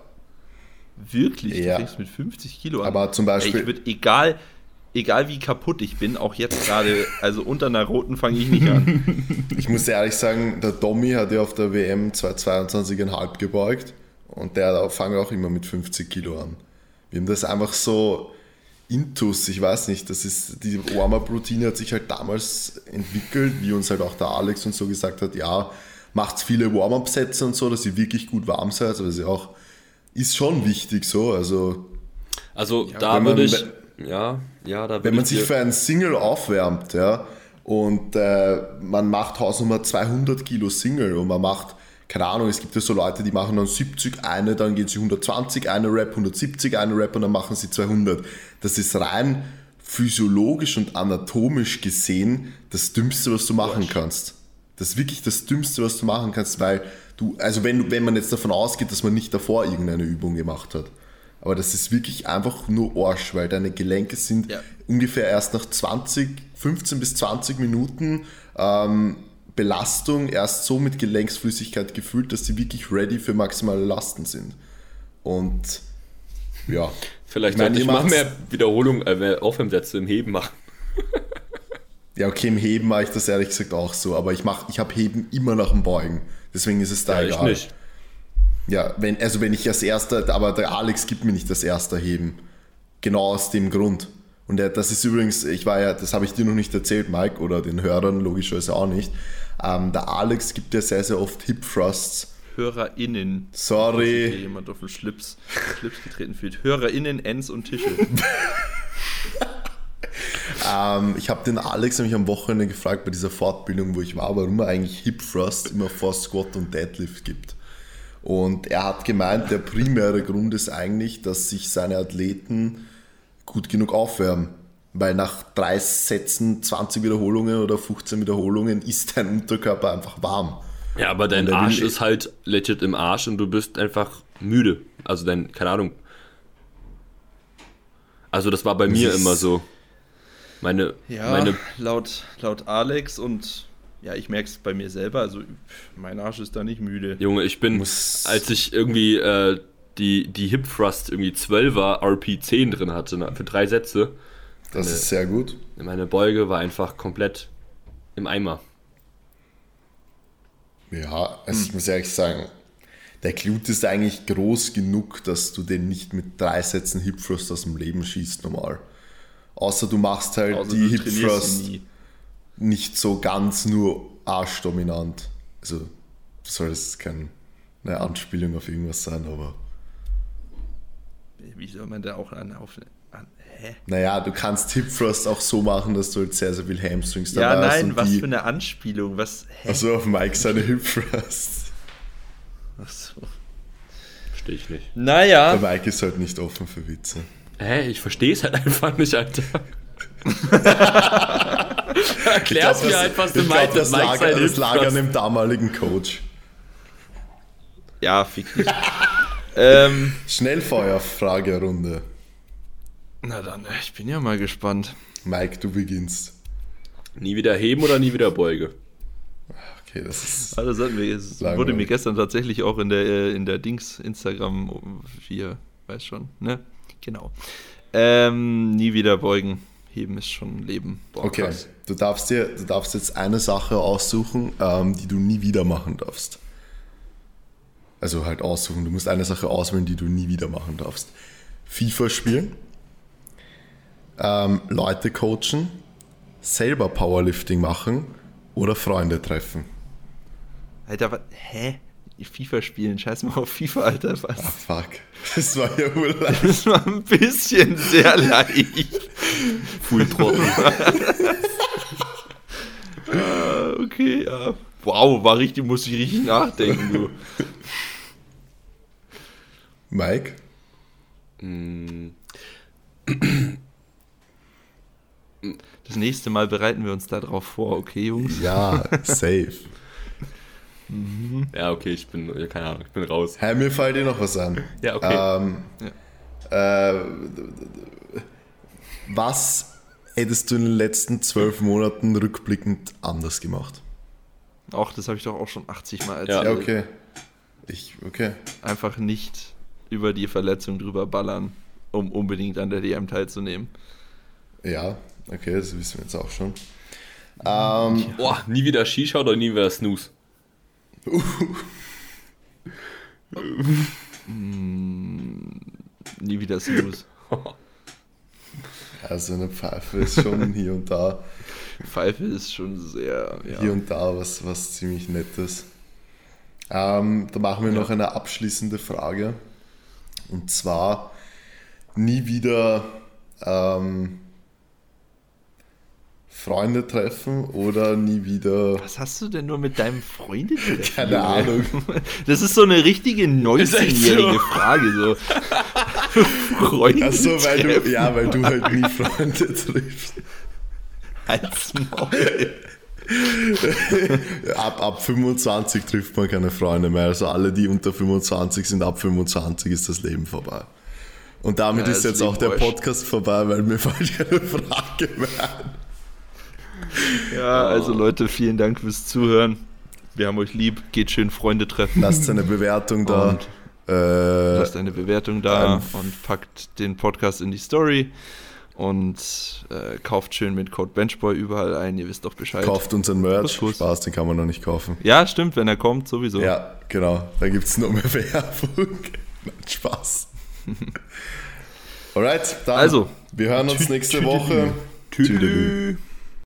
Speaker 2: Wirklich?
Speaker 3: Ja.
Speaker 2: Du fängst mit 50 Kilo an.
Speaker 3: Aber zum
Speaker 2: Ey,
Speaker 3: Beispiel,
Speaker 2: ich würde, egal, egal wie kaputt ich bin, auch jetzt gerade, also unter einer roten fange ich nicht an.
Speaker 3: ich muss ehrlich sagen, der Tommy hat ja auf der WM 222,5 gebeugt und der fängt auch immer mit 50 Kilo an. Wir haben das einfach so intus, ich weiß nicht, das ist, die Warm-Up-Routine hat sich halt damals entwickelt, wie uns halt auch der Alex und so gesagt hat, ja, macht viele Warm-Up-Sätze und so, dass ihr wirklich gut warm seid, aber das ist ja auch, ist schon wichtig so, also
Speaker 1: Also da
Speaker 3: wenn man-
Speaker 1: würde ich. Ja, ja, da
Speaker 3: wenn man
Speaker 1: ich
Speaker 3: sich für einen Single aufwärmt, ja, und äh, man macht Hausnummer 200 Kilo Single und man macht, keine Ahnung, es gibt ja so Leute, die machen dann 70 eine, dann gehen sie 120 eine Rap, 170 eine Rap und dann machen sie 200. Das ist rein physiologisch und anatomisch gesehen das Dümmste, was du machen kannst. Das ist wirklich das Dümmste, was du machen kannst, weil du, also wenn, wenn man jetzt davon ausgeht, dass man nicht davor irgendeine Übung gemacht hat. Aber das ist wirklich einfach nur Arsch, weil deine Gelenke sind
Speaker 2: Ja.
Speaker 3: ungefähr erst nach 20, 15 bis 20 Minuten ähm, Belastung erst so mit Gelenksflüssigkeit gefüllt, dass sie wirklich ready für maximale Lasten sind. Und ja.
Speaker 1: Vielleicht
Speaker 3: Ich meine,
Speaker 1: sollte ich
Speaker 3: ihr
Speaker 1: mal
Speaker 3: macht's-
Speaker 1: mehr Wiederholung, äh, mehr Aufwärmsätze im Heben machen.
Speaker 3: Ja, okay, im Heben mache ich das ehrlich gesagt auch so, aber ich mach, ich habe Heben immer nach dem Beugen. Deswegen ist es da
Speaker 1: Ja, ich
Speaker 3: egal.
Speaker 1: nicht.
Speaker 3: Ja, wenn, also wenn ich als erster, aber der Alex gibt mir nicht das erste Heben. Genau aus dem Grund. Und er, das ist übrigens, ich war ja, das habe ich dir noch nicht erzählt, Mike, oder den Hörern logischerweise auch nicht. Ähm, der Alex gibt ja sehr, sehr oft Hip Thrusts.
Speaker 2: HörerInnen.
Speaker 3: Sorry.
Speaker 2: Hier jemand auf den Schlips, Schlips getreten fühlt. HörerInnen, Ends und Tische.
Speaker 3: Ähm, ich habe den Alex nämlich am Wochenende gefragt bei dieser Fortbildung, wo ich war, warum er eigentlich Hip Thrust immer vor Squat und Deadlift gibt. Und er hat gemeint, der primäre Grund ist eigentlich, dass sich seine Athleten gut genug aufwärmen. Weil nach drei Sätzen, 20 Wiederholungen oder 15 Wiederholungen ist dein Unterkörper einfach warm.
Speaker 1: Ja, aber dein Arsch ist halt legit im Arsch und du bist einfach müde. Also dein, keine Ahnung. Also das war bei mir immer so. Meine,
Speaker 2: Ja,
Speaker 1: meine,
Speaker 2: laut, laut Alex und ja, ich merke es bei mir selber. Also, mein Arsch ist da nicht müde.
Speaker 1: Junge, ich bin,
Speaker 3: Muss-
Speaker 1: als ich irgendwie äh, die, die Hip Thrust irgendwie 12er RP10 drin hatte, ne, für drei Sätze,
Speaker 3: Das ist sehr gut.
Speaker 1: meine Beuge war einfach komplett im Eimer.
Speaker 3: Ja, also ich muss ehrlich sagen, der Glute ist eigentlich groß genug, dass du den nicht mit drei Sätzen Hip Thrust aus dem Leben schießt normal. Außer du machst halt
Speaker 2: Außer
Speaker 3: die Hip Thrust
Speaker 2: nie.
Speaker 3: Nicht so ganz nur arschdominant. Also soll es keine Anspielung auf irgendwas sein, aber
Speaker 2: Wie soll man da auch an, auf, an hä?
Speaker 3: naja, du kannst Hip Thrust auch so machen, dass du halt sehr, sehr viel Hamstrings
Speaker 2: Ja,
Speaker 3: dabei hast.
Speaker 2: nein,
Speaker 3: und
Speaker 2: was
Speaker 3: die,
Speaker 2: für eine Anspielung, was, hä?
Speaker 3: Also auf Mike seine Hip Thrust.
Speaker 2: Ach so.
Speaker 1: Verstehe ich nicht.
Speaker 2: Naja,
Speaker 3: Der Mike ist halt nicht offen für Witze.
Speaker 1: Hä, ich verstehe es halt einfach nicht, Alter. Erklär's mir halt, was du
Speaker 3: ich glaub,
Speaker 1: meinst.
Speaker 3: das,
Speaker 1: Mike
Speaker 3: lag,
Speaker 1: sein
Speaker 3: das lag an dem damaligen Coach.
Speaker 2: ja, fick dich. ähm,
Speaker 3: Schnellfeuer-Fragerunde.
Speaker 2: na dann, ich bin ja mal gespannt.
Speaker 3: Mike, du beginnst.
Speaker 1: Nie wieder heben oder nie wieder Beuge?
Speaker 3: Okay, das ist.
Speaker 2: Also das wir, es
Speaker 3: Langweilig.
Speaker 2: wurde mir gestern tatsächlich auch in der, äh, in der Dings Instagram, hier, weiß schon, ne? Genau. Ähm, nie wieder beugen. Heben ist schon Leben. Boah,
Speaker 3: Okay,
Speaker 2: krass.
Speaker 3: du darfst dir, du darfst jetzt eine Sache aussuchen, ähm, die du nie wieder machen darfst. Also halt aussuchen. Du musst eine Sache auswählen, die du nie wieder machen darfst. FIFA spielen, ähm, Leute coachen, selber Powerlifting machen oder Freunde treffen.
Speaker 2: Alter, was? Hä? FIFA spielen, scheiß mal auf FIFA, Alter, was?
Speaker 3: Ah, fuck. Das war ja wohl leicht.
Speaker 2: Das war ein bisschen sehr leicht.
Speaker 1: Full Trottel.
Speaker 2: ah, okay, ja. Wow, war richtig, muss ich richtig nachdenken, du.
Speaker 3: Mike?
Speaker 2: Das nächste Mal bereiten wir uns darauf vor, okay, Jungs?
Speaker 3: Ja, safe.
Speaker 1: Ja, okay, ich bin, ja, keine Ahnung, ich bin raus.
Speaker 3: Hey, mir fällt dir noch was an.
Speaker 1: Ja, okay.
Speaker 3: Ähm, äh, was hättest du in den letzten zwölf Monaten rückblickend anders gemacht?
Speaker 2: Auch das habe ich doch auch schon 80 Mal
Speaker 1: Ja.
Speaker 2: erzählt.
Speaker 3: Ja, okay. Ich, okay.
Speaker 2: Einfach nicht über die Verletzung drüber ballern, um unbedingt an der DM teilzunehmen.
Speaker 3: Ja, okay, das wissen wir jetzt auch schon. Ähm,
Speaker 1: Boah, nie wieder Shisha oder nie wieder Snooze?
Speaker 2: Nie wieder Snooze.
Speaker 3: also eine Pfeife ist schon hier und da,
Speaker 2: Pfeife ist schon sehr.
Speaker 3: hier
Speaker 2: Ja.
Speaker 3: und da was, was ziemlich Nettes. Ähm, da machen wir noch eine abschließende Frage. Und zwar nie wieder ähm, Freunde treffen oder nie wieder.
Speaker 2: Was hast du denn nur mit deinem Freundin?
Speaker 3: Keine Ahnung.
Speaker 2: Das ist so eine richtige
Speaker 1: echt
Speaker 2: 19-jährige
Speaker 1: so.
Speaker 2: Frage. So. Freunde
Speaker 3: Achso, weil du,
Speaker 2: treffen.
Speaker 3: ja, weil du halt nie Freunde triffst.
Speaker 2: Halt's Maul.
Speaker 3: Ab, ab 25 trifft man keine Freunde mehr. Also alle, die unter 25 sind, ab 25 ist das Leben vorbei. Und damit
Speaker 2: Ja,
Speaker 3: ist jetzt auch der. Podcast vorbei, weil mir fällt keine Frage mehr ein.
Speaker 2: Ja, also Leute, vielen Dank fürs Zuhören. Wir haben euch lieb. Geht schön Freunde treffen.
Speaker 3: Lasst eine Bewertung da.
Speaker 2: Und
Speaker 3: Äh,
Speaker 2: Lasst eine Bewertung da
Speaker 3: ähm,
Speaker 2: und packt den Podcast in die Story und äh, kauft schön mit Code Benchboy überall ein. Ihr wisst doch Bescheid.
Speaker 3: kauft unseren Merch.
Speaker 2: Kuss, Kuss.
Speaker 3: Spaß, den kann man noch nicht kaufen.
Speaker 2: Ja, stimmt, wenn er kommt, sowieso.
Speaker 3: Ja, genau. Da gibt es noch mehr Werbung. Spaß. Alright, dann.
Speaker 2: Also,
Speaker 3: wir hören uns nächste. Woche.
Speaker 2: Tüdelü.